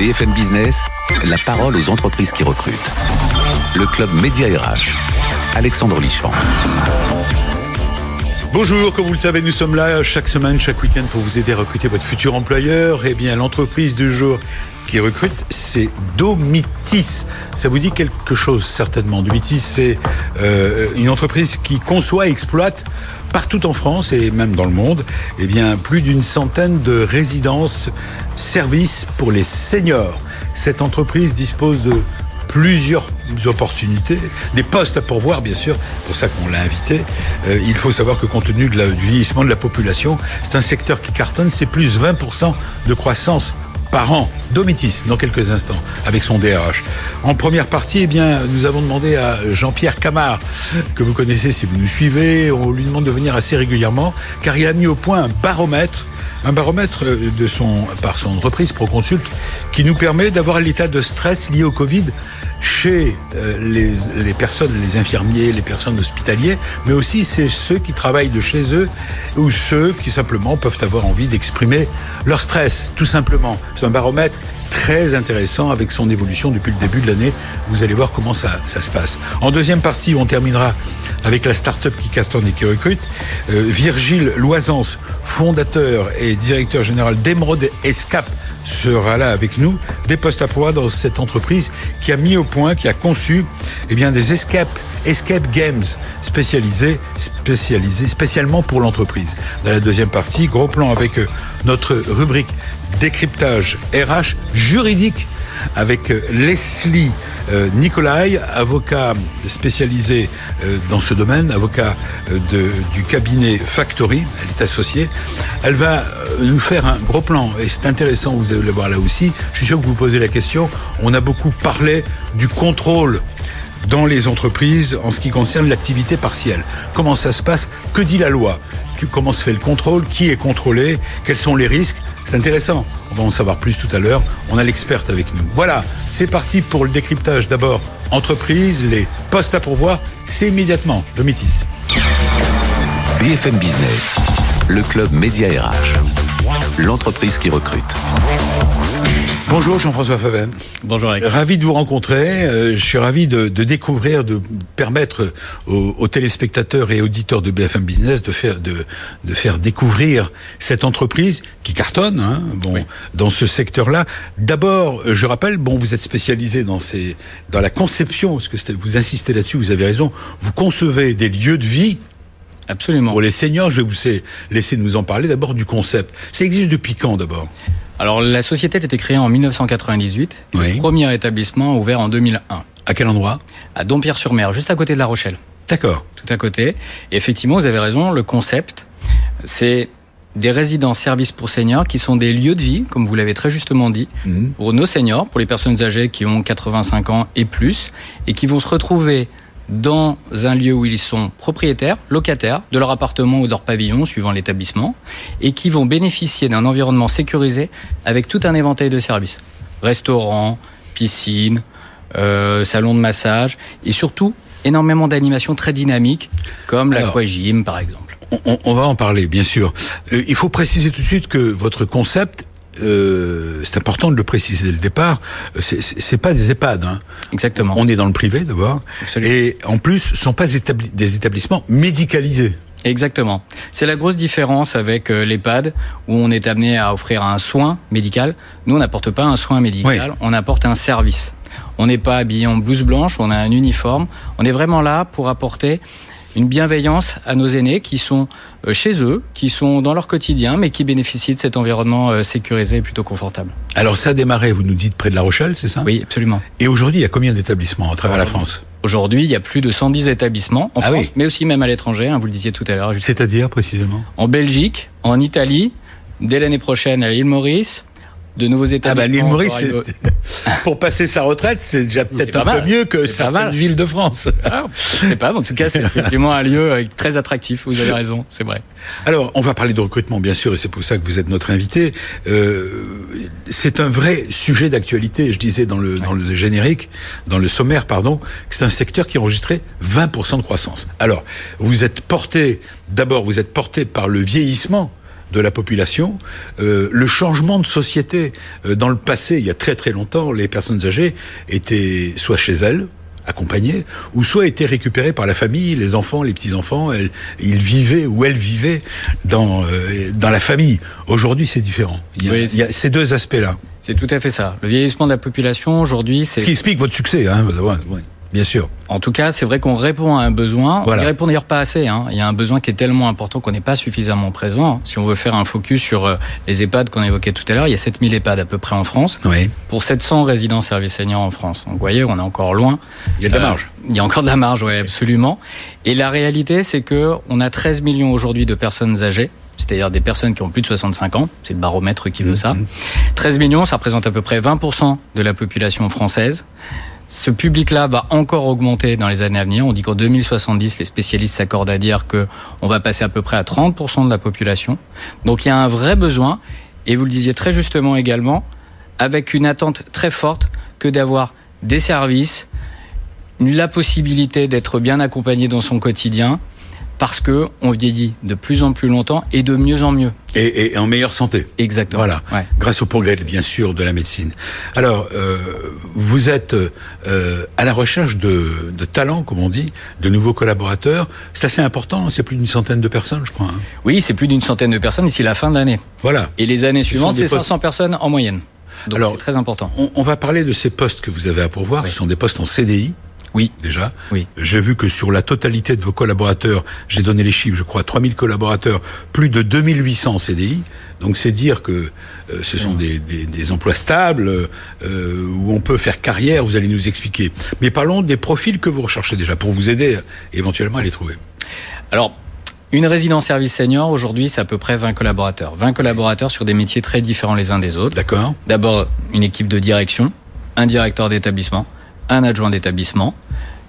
BFM Business, la parole aux entreprises qui recrutent. Le club Média RH. Alexandre Lichamp. Bonjour, comme vous le savez, nous sommes là chaque semaine, chaque week-end pour vous aider à recruter votre futur employeur. Eh bien, l'entreprise du jour qui recrute, c'est Domitis. Ça vous dit quelque chose certainement. Domitis, c'est euh, une entreprise qui conçoit et exploite partout en France et même dans le monde, eh bien, plus d'une centaine de résidences, services pour les seniors. Cette entreprise dispose de plusieurs opportunités, des postes à pourvoir bien sûr, pour ça qu'on l'a invité. Euh, il faut savoir que compte tenu du vieillissement de la population, c'est un secteur qui cartonne, c'est plus 20% de croissance par an. Domitis, dans quelques instants, avec son DRH. En première partie, eh bien, nous avons demandé à Jean-Pierre Camard, que vous connaissez si vous nous suivez, on lui demande de venir assez régulièrement, car il a mis au point un baromètre un baromètre de son, par son entreprise Proconsult qui nous permet d'avoir l'état de stress lié au Covid chez euh, les, les, personnes, les infirmiers, les personnes hospitalières, mais aussi c'est ceux qui travaillent de chez eux ou ceux qui simplement peuvent avoir envie d'exprimer leur stress, tout simplement. C'est un baromètre très intéressant avec son évolution depuis le début de l'année. Vous allez voir comment ça, ça se passe. En deuxième partie, on terminera avec la start-up qui cartonne et qui recrute. Euh, Virgile Loisance, fondateur et directeur général d'Emeraude Escape, sera là avec nous, des postes à pouvoir dans cette entreprise qui a mis au point, qui a conçu eh bien, des escape, escape games spécialisés, spécialisés spécialement pour l'entreprise. Dans la deuxième partie, gros plan avec euh, notre rubrique décryptage RH juridique avec euh, Leslie euh, Nicolai, avocat spécialisé euh, dans ce domaine, avocat du cabinet Factory, elle est associée. Elle va nous faire un gros plan et c'est intéressant, vous allez le voir là aussi. Je suis sûr que vous posez la question. On a beaucoup parlé du contrôle dans les entreprises en ce qui concerne l'activité partielle. Comment ça se passe Que dit la loi Comment se fait le contrôle Qui est contrôlé Quels sont les risques C'est intéressant. On va en savoir plus tout à l'heure. On a l'experte avec nous. Voilà, c'est parti pour le décryptage. D'abord, entreprise, les postes à pourvoir. C'est immédiatement le Métis. BFM Business, le club Média RH, l'entreprise qui recrute. Bonjour Jean-François Faven. Bonjour Alex. Ravi de vous rencontrer. Euh, je suis ravi de, de découvrir, de permettre aux, aux, téléspectateurs et auditeurs de BFM Business de faire, de, de faire découvrir cette entreprise qui cartonne hein, bon, oui. dans ce secteur-là. D'abord, je rappelle, bon, vous êtes spécialisé dans, ces, dans la conception, parce que vous insistez là-dessus, vous avez raison, vous concevez des lieux de vie Absolument. Pour les seniors, je vais vous laisser nous en parler d'abord du concept. Ça existe depuis quand d'abord? Alors la société a été créée en 1998, oui. le premier établissement ouvert en 2001. À quel endroit? À Dompierre-sur-Mer, juste à côté de La Rochelle. D'accord. Tout à côté. Et effectivement, vous avez raison, le concept, c'est des résidences services pour seniors qui sont des lieux de vie, comme vous l'avez très justement dit, mmh. pour nos seniors, pour les personnes âgées qui ont 85 ans et plus, et qui vont se retrouver dans un lieu où ils sont propriétaires, locataires de leur appartement ou de leur pavillon, suivant l'établissement, et qui vont bénéficier d'un environnement sécurisé avec tout un éventail de services. Restaurant, piscine, euh, salon de massage, et surtout énormément d'animations très dynamiques, comme l'aquagym par exemple. On, on, va en parler, bien sûr. Euh, il faut préciser tout de suite que votre concept euh, c'est important de le préciser dès le départ, c'est pas des EHPAD. Hein. Exactement. On est dans le privé d'abord. Et en plus, ce sont pas établi des établissements médicalisés. Exactement. C'est la grosse différence avec euh, l'EHPAD où on est amené à offrir un soin médical. Nous, on n'apporte pas un soin médical, oui. on apporte un service. On n'est pas habillé en blouse blanche, on a un uniforme. On est vraiment là pour apporter une bienveillance à nos aînés qui sont chez eux, qui sont dans leur quotidien, mais qui bénéficient de cet environnement sécurisé et plutôt confortable. Alors ça a démarré, vous nous dites, près de La Rochelle, c'est ça? Oui, absolument. Et aujourd'hui, il y a combien d'établissements à travers la France? Aujourd'hui, il y a plus de 110 établissements en ah France, oui. mais aussi même à l'étranger, hein, vous le disiez tout à l'heure. C'est-à-dire précisément? En Belgique, en Italie, dès l'année prochaine à l'île Maurice, de nouveaux établissements. Ah bah l'île Maurice, pour passer sa retraite, c'est déjà peut-être un mal. peu mieux que certaines villes de France. Ah, c'est pas, en tout cas, c'est effectivement un lieu très attractif. Vous avez raison, c'est vrai. Alors, on va parler de recrutement, bien sûr, et c'est pour ça que vous êtes notre invité. Euh, c'est un vrai sujet d'actualité. Je disais dans le, ouais. dans le générique, dans le sommaire, pardon, que c'est un secteur qui enregistrait 20% de croissance. Alors, vous êtes porté, d'abord, vous êtes porté par le vieillissement de la population, euh, le changement de société. Euh, dans le passé, il y a très très longtemps, les personnes âgées étaient soit chez elles, accompagnées, ou soit étaient récupérées par la famille, les enfants, les petits-enfants, ils vivaient ou elles vivaient dans, euh, dans la famille. Aujourd'hui, c'est différent. Il y a, il y a ces deux aspects-là. C'est tout à fait ça. Le vieillissement de la population, aujourd'hui, c'est... Ce qui explique votre succès, hein. Bien sûr. En tout cas, c'est vrai qu'on répond à un besoin. On ne répond d'ailleurs pas assez. Hein. Il y a un besoin qui est tellement important qu'on n'est pas suffisamment présent. Si on veut faire un focus sur euh, les EHPAD qu'on évoquait tout à l'heure, il y a 7000 EHPAD à peu près en France. Oui. Pour 700 résidents services seniors en France. Donc vous voyez, on est encore loin. Il y a de la marge. Euh, il y a encore de la marge, oui, absolument. Et la réalité, c'est que on a 13 millions aujourd'hui de personnes âgées c'est-à-dire des personnes qui ont plus de 65 ans, c'est le baromètre qui veut ça. 13 mmh. millions, ça représente à peu près 20% de la population française. Ce public-là va encore augmenter dans les années à venir. On dit qu'en 2070, les spécialistes s'accordent à dire que on va passer à peu près à 30% de la population. Donc il y a un vrai besoin, et vous le disiez très justement également, avec une attente très forte que d'avoir des services, la possibilité d'être bien accompagné dans son quotidien, parce que on vieillit de plus en plus longtemps et de mieux en mieux. Et, en meilleure santé. Exactement. Voilà. Grâce au progrès, bien sûr, de la médecine. Alors, euh, vous êtes euh, à la recherche de, talents, comme on dit, de nouveaux collaborateurs. C'est assez important. C'est plus d'une centaine de personnes, je crois. Hein. Oui, c'est plus d'une centaine de personnes d'ici la fin de l'année. Voilà. Et les années suivantes, c'est 500 personnes en moyenne. Donc c'est très important. On, va parler de ces postes que vous avez à pourvoir. Ce sont des postes en CDI. Oui. Déjà. Oui. J'ai vu que sur la totalité de vos collaborateurs, j'ai donné les chiffres, je crois, 3000 collaborateurs, plus de 2800 CDI. Donc c'est dire que euh, ce sont des, des, emplois stables, euh, où on peut faire carrière, vous allez nous expliquer. Mais parlons des profils que vous recherchez déjà, pour vous aider éventuellement à les trouver. Alors, une résidence service senior, aujourd'hui, c'est à peu près 20 collaborateurs. 20 collaborateurs sur des métiers très différents les uns des autres. D'accord. D'abord, une équipe de direction, un directeur d'établissement, un adjoint d'établissement,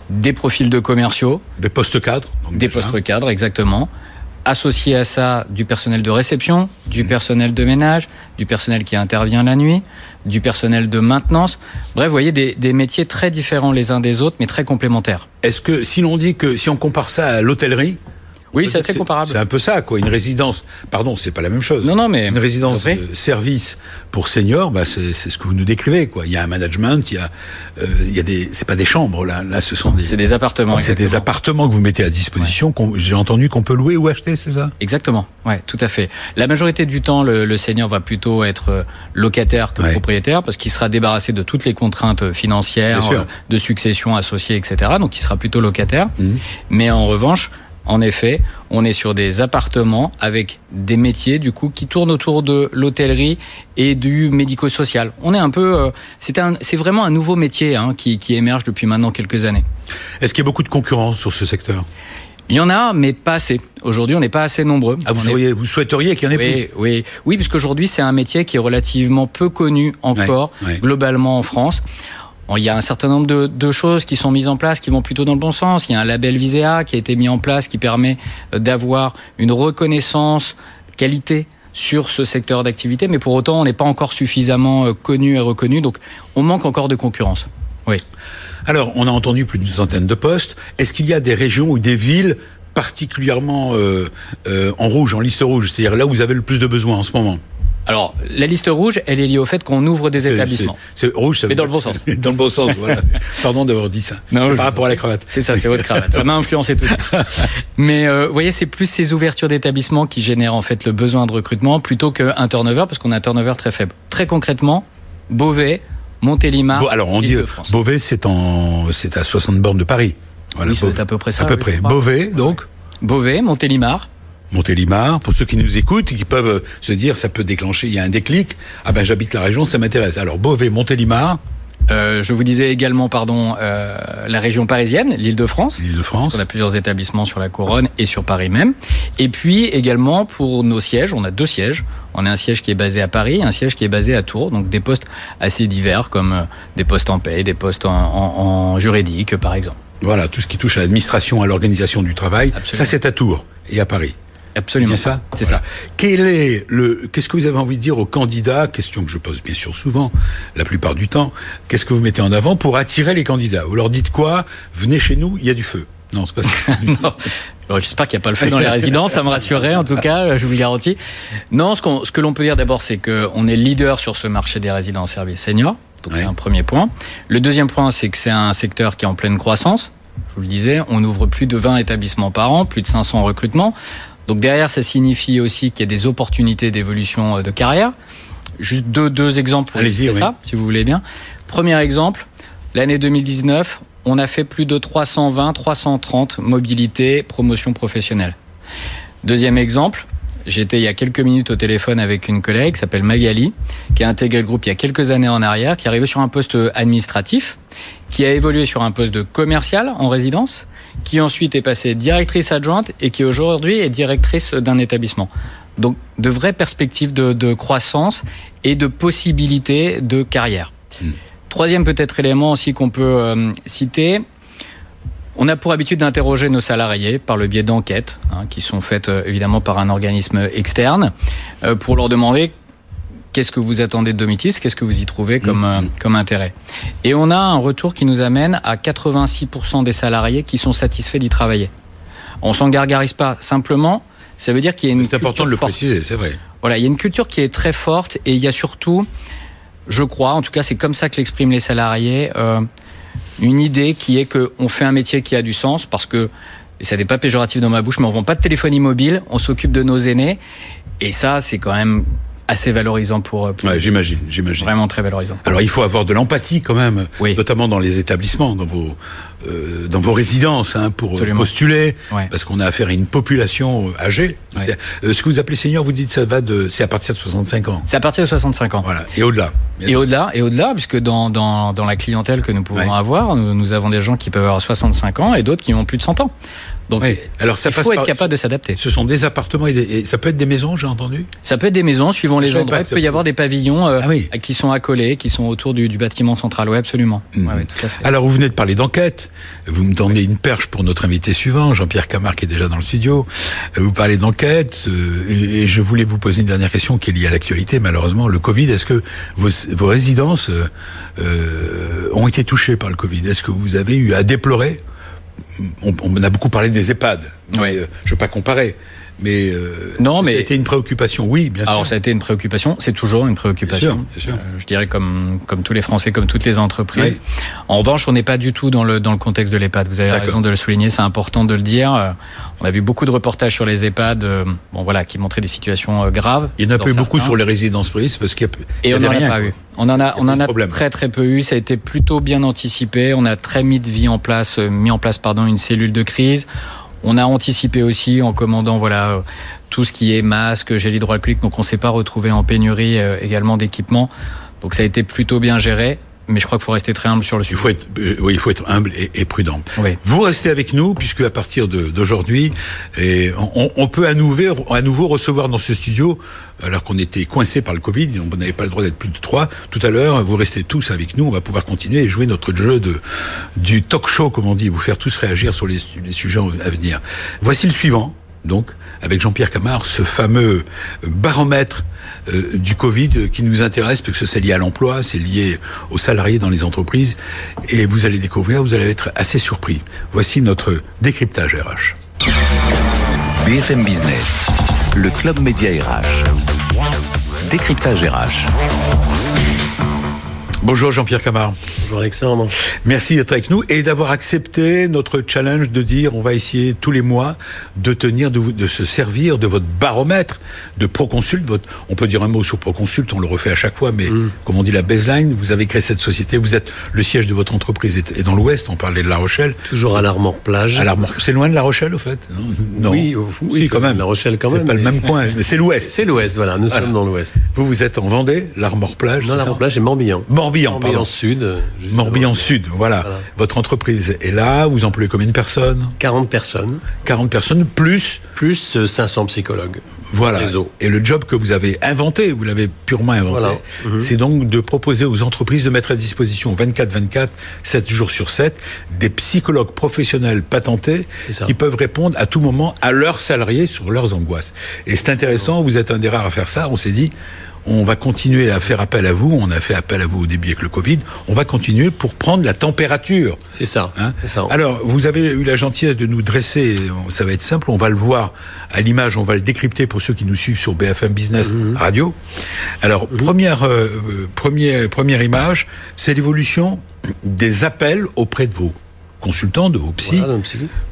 des profils de commerciaux. Des postes cadres. Des postes cadres, exactement. Associé à ça, du personnel de réception, du mmh. personnel de ménage, du personnel qui intervient la nuit, du personnel de maintenance. Bref, vous voyez, des, des métiers très différents les uns des autres, mais très complémentaires. Est-ce que, si l'on dit que, si on compare ça à l'hôtellerie, oui, c'est assez comparable. C'est un peu ça, quoi. Une résidence, pardon, c'est pas la même chose. Non, non, mais une résidence de service pour seniors, bah, c'est ce que vous nous décrivez, quoi. Il y a un management, il y a, euh, il y a des, c'est pas des chambres là, là, ce sont des. C'est des appartements. C'est des appartements que vous mettez à disposition. J'ai entendu qu'on peut louer ou acheter, c'est ça? Exactement. Ouais, tout à fait. La majorité du temps, le, le senior va plutôt être euh, locataire que propriétaire, parce qu'il sera débarrassé de toutes les contraintes financières, de succession associée, etc. Donc, il sera plutôt locataire. Mmh. Mais en revanche en effet, on est sur des appartements avec des métiers du coup qui tournent autour de l'hôtellerie et du médico-social. On est un peu, euh, c'est vraiment un nouveau métier hein, qui, émerge depuis maintenant quelques années. Est-ce qu'il y a beaucoup de concurrence sur ce secteur? Il y en a, mais pas assez. Aujourd'hui, on n'est pas assez nombreux. Ah, vous, vous souhaiteriez qu'il y en ait plus? Oui, oui, puisqu'aujourd'hui, c'est un métier qui est relativement peu connu encore, globalement en France il y a un certain nombre de, choses qui sont mises en place qui vont plutôt dans le bon sens. Il y a un label Visea qui a été mis en place qui permet euh, d'avoir une reconnaissance qualité sur ce secteur d'activité, mais pour autant, on n'est pas encore suffisamment euh, connu et reconnu, donc on manque encore de concurrence. Oui. Alors, on a entendu plus d'une centaine de postes. Est-ce qu'il y a des régions ou des villes particulièrement euh, en rouge, en liste rouge, c'est-à-dire là où vous avez le plus de besoins en ce moment? Alors, la liste rouge, elle est liée au fait qu'on ouvre des établissements. C'est rouge, ça Mais dans le bon sens. Dans le bon sens, voilà. Pardon d'avoir dit ça. Non, par rapport à la cravate. C'est ça, c'est votre cravate. ça m'a influencé tout ça. Mais euh, vous voyez, c'est plus ces ouvertures d'établissements qui génèrent en fait le besoin de recrutement plutôt qu'un turnover, parce qu'on a un turnover très faible. Très concrètement, Beauvais, Montélimar. alors on dit Beauvais, c'est en, c'est à 60 bornes de Paris. Voilà, oui, à peu près ça. À peu près. Beauvais, donc. Beauvais, Montélimar, Montélimar, pour ceux qui nous écoutent, qui peuvent euh, se dire ça peut déclencher, il y a un déclic, ah ben j'habite la région, ça m'intéresse. Alors Beauvais, Montélimar. Euh, je vous disais également, pardon, euh, la région parisienne, l'Île-de-France. L'Île-de-France. On a plusieurs établissements sur la couronne et sur Paris même. Et puis également pour nos sièges, on a deux sièges. On a un siège qui est basé à Paris, et un siège qui est basé à Tours. Donc des postes assez divers, comme des postes en paix, des postes en, en, juridique, par exemple. Voilà, tout ce qui touche à l'administration, à l'organisation du travail, ça c'est à Tours et à Paris. Absolument. C'est ça. C'est ça. Quel est le Qu'est-ce que vous avez envie de dire aux candidats Question que je pose bien sûr souvent, la plupart du temps. Qu'est-ce que vous mettez en avant pour attirer les candidats? Vous leur dites quoi? Venez chez nous, il y a du feu. Non, c'est pas ça. J'espère qu'il n'y a pas le feu dans les résidences, ça me rassurerait en tout cas, je vous le garantis. Non, ce, ce que l'on peut dire d'abord, c'est qu'on est leader sur ce marché des résidences services seniors. Donc c'est un premier point. Le deuxième point, c'est que c'est un secteur qui est en pleine croissance. Je vous le disais, on ouvre plus de 20 établissements par an, plus de 500 recrutements. Donc derrière, ça signifie aussi qu'il y a des opportunités d'évolution euh, de carrière. Juste deux, deux exemples pour oui. ça, si vous voulez bien. Premier exemple, l'année 2019, on a fait plus de 320, 330 mobilité, promotion professionnelle. Deuxième exemple, j'étais il y a quelques minutes au téléphone avec une collègue qui s'appelle Magali, qui a intégré le groupe il y a quelques années en arrière, qui est arrivée sur un poste administratif, qui a évolué sur un poste de commercial en résidence, qui ensuite est passée directrice adjointe et qui aujourd'hui est directrice d'un établissement. Donc de vraies perspectives de, de croissance et de possibilités de carrière. Hmm. Troisième peut-être élément aussi qu'on peut euh, citer, on a pour habitude d'interroger nos salariés par le biais d'enquêtes hein, qui sont faites euh, évidemment par un organisme externe euh, pour leur demander qu'est-ce que vous attendez de Domitis, qu'est-ce que vous y trouvez comme, euh, comme intérêt? Et on a un retour qui nous amène à 86% des salariés qui sont satisfaits d'y travailler. On s'en gargarise pas, simplement, ça veut dire qu'il y a une C'est important de le forte. préciser, c'est vrai. Voilà, il y a une culture qui est très forte et il y a surtout, je crois, en tout cas c'est comme ça que l'expriment les salariés, euh, une idée qui est qu'on fait un métier qui a du sens parce que, et ça n'est pas péjoratif dans ma bouche, mais on vend pas de téléphonie mobile, on s'occupe de nos aînés et ça c'est quand même assez valorisant pour, pour Ouais, j'imagine, j'imagine. vraiment très valorisant. Alors il faut avoir de l'empathie quand même, Oui. notamment dans les établissements, dans vos euh, dans vos résidences, hein, pour euh, Absolument. postuler, Ouais. parce qu'on a affaire à une population euh, âgée. Ouais. Euh, ce que vous appelez senior, vous dites ça va de, c'est à partir de 65 ans. C'est à partir de 65 ans. Voilà, et au-delà. Et au-delà, et au-delà, puisque dans, dans, dans la clientèle que nous pouvons Ouais. avoir, nous, nous avons des gens qui peuvent avoir 65 ans et d'autres qui ont plus de 100 ans. Donc, Ouais. Alors ça il faut être par- capable de s'adapter. Ce sont des appartements et, des- et ça peut être des maisons, j'ai entendu. Ça peut être des maisons, suivant les endroits. Il peut y avoir des pavillons euh, Ah oui. qui sont accolés, qui sont autour du, du bâtiment central. Oui, absolument. Ouais, ouais, tout à fait. Alors, vous venez de parler d'enquête. Vous me tendez une perche pour notre invité suivant, Jean-Pierre Camard, qui est déjà dans le studio. Euh, Vous parlez d'enquête. Euh, et, je voulais vous poser une dernière question qui est liée à l'actualité, malheureusement. Le Covid, est-ce que vos, vos résidences euh, euh, ont été touchées par le Covid? Est-ce que vous avez eu à déplorer? On, on a beaucoup parlé des EHPAD. Oui. Mais, euh, je ne veux pas comparer. Mais, euh, Non, mais- c'était une préoccupation, oui, bien sûr. Alors ça a été une préoccupation, c'est toujours une préoccupation. Bien sûr, bien sûr. Euh, je dirais comme comme tous les Français, comme toutes les entreprises. Oui. En revanche, on n'est pas du tout dans le dans le contexte de l'EHPAD. Vous avez raison de le souligner, c'est important de le dire. Euh, On a vu beaucoup de reportages sur les EHPAD, euh, bon voilà, qui montraient des situations graves. Il n'y en a pas eu beaucoup sur les résidences prises parce qu'il y a, y Et on avait n'en a rien, pas eu. On en a, on en a problème. très très peu eu. Ça a été plutôt bien anticipé. On a très mis, de vie en place, mis en place pardon, une cellule de crise. On a anticipé aussi en commandant voilà euh, tout ce qui est masque, gel hydroalcoolique. Donc on s'est pas retrouvé en pénurie euh, également d'équipements. Donc ça a été plutôt bien géré. Mais je crois qu'il faut rester très humble sur le Il sujet. faut être, euh, oui, il faut être humble et, et prudent. Oui. Vous restez avec nous puisque à partir d'aujourd'hui, on, on peut à nouveau, à nouveau recevoir dans ce studio, alors qu'on était coincé par le Covid, on n'avait pas le droit d'être plus de trois. Tout à l'heure, vous restez tous avec nous, on va pouvoir continuer et jouer notre jeu de du talk show, comme on dit, vous faire tous réagir sur les, les sujets à venir. Voici le suivant. Donc, avec Jean-Pierre Camard, ce fameux baromètre euh, du Covid qui nous intéresse, parce que c'est lié à l'emploi, c'est lié aux salariés dans les entreprises, et vous allez découvrir, vous allez être assez surpris. Voici notre décryptage RH. BFM Business, le club média RH. Décryptage RH. Bonjour Jean-Pierre Camard. Bonjour Alexandre. Merci d'être avec nous et d'avoir accepté notre challenge de dire on va essayer tous les mois de tenir, de, vous- de se servir de votre baromètre de Proconsult. Votre, on peut dire un mot sur Proconsult, on le refait à chaque fois, mais comme on dit la baseline, vous avez créé cette société, vous êtes le siège de votre entreprise est, dans l'Ouest, on parlait de La Rochelle. Toujours à l'Armor Plage. À l'Armor- C'est loin de La Rochelle au fait Non. Oui, oui, Si, quand c'est même. La Rochelle quand C'est même, pas le même coin, mais c'est l'Ouest. C'est l'Ouest, voilà, nous Voilà. sommes dans l'Ouest. Vous, vous êtes en Vendée, l'Armor Plage. C'est l'Armor Plage Morbihan. Morbihan, Morbihan Sud. euh, Morbihan. Sud, voilà. Voilà. Votre entreprise est là, vous employez combien de personnes? 40 personnes, 40 personnes, plus, plus euh, 500 psychologues. voilà. Réseau. Et le job que vous avez inventé, vous l'avez purement inventé, Voilà. Mhm. c'est donc de proposer aux entreprises de mettre à disposition 24-24, 7 jours sur 7, des psychologues professionnels patentés C'est qui peuvent répondre à tout moment à leurs salariés sur leurs angoisses. Et c'est intéressant, vous êtes un des rares à faire ça, on s'est dit, on va continuer à faire appel à vous. On a fait appel à vous au début avec le Covid. On va continuer pour prendre la température. C'est ça. Hein c'est ça. Alors, vous avez eu la gentillesse de nous dresser, ça va être simple, on va le voir à l'image, on va le décrypter pour ceux qui nous suivent sur BFM Business Mhm. Radio. Alors, première, euh, première, première image, c'est l'évolution des appels auprès de vos consultants, de vos psy, Voilà,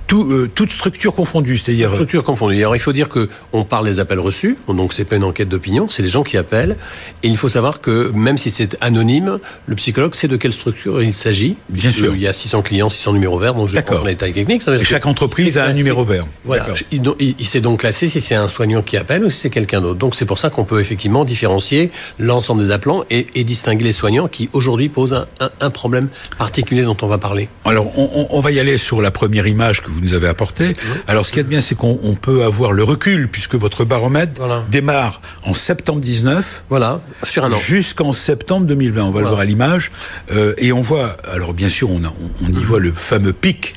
tout, euh, toutes structures confondues, c'est-à-dire... Structure confondue. Alors il faut dire que on parle des appels reçus, donc c'est pas une enquête d'opinion, c'est les gens qui appellent. Et il faut savoir que même si c'est anonyme, le psychologue sait de quelle structure il s'agit. Bien sûr. Il y a 600 clients, 600 numéros verts, donc je prendre les détails techniques. Ça veut Et dire chaque que entreprise a un classé. numéro vert. Voilà. Il, il- il sait donc classer si c'est un soignant qui appelle ou si c'est quelqu'un d'autre. Donc c'est pour ça qu'on peut effectivement différencier l'ensemble des appelants et, et distinguer les soignants qui aujourd'hui posent un, un- un problème particulier dont on va parler. Alors, on, on- on va y aller sur la première image que vous nous avez apportée. Alors, ce qui est bien, c'est qu'on on peut avoir le recul, puisque votre baromètre Voilà. démarre en septembre 19 Voilà, sur un an. jusqu'en septembre 2020. On va le voir à l'image. Euh, et on voit, alors bien sûr, on, a- on- on y voit le fameux pic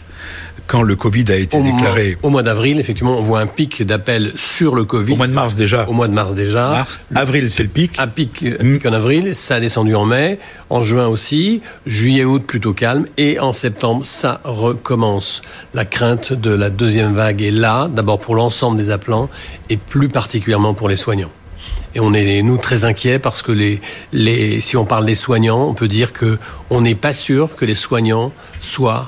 quand le Covid a été Au déclaré mois, au mois d'avril, effectivement, on voit un pic d'appels sur le Covid. au mois de mars déjà. Au mois de mars déjà. Mars, avril, c'est le pic. Un pic, un pic en avril, ça a descendu en mai, en juin aussi, juillet, août plutôt calme, et en septembre, ça recommence. La crainte de la deuxième vague est là, d'abord pour l'ensemble des appelants, et plus particulièrement pour les soignants. Et on est, nous, très inquiets parce que les, les, si on parle des soignants, on peut dire que on n'est pas sûr que les soignants soient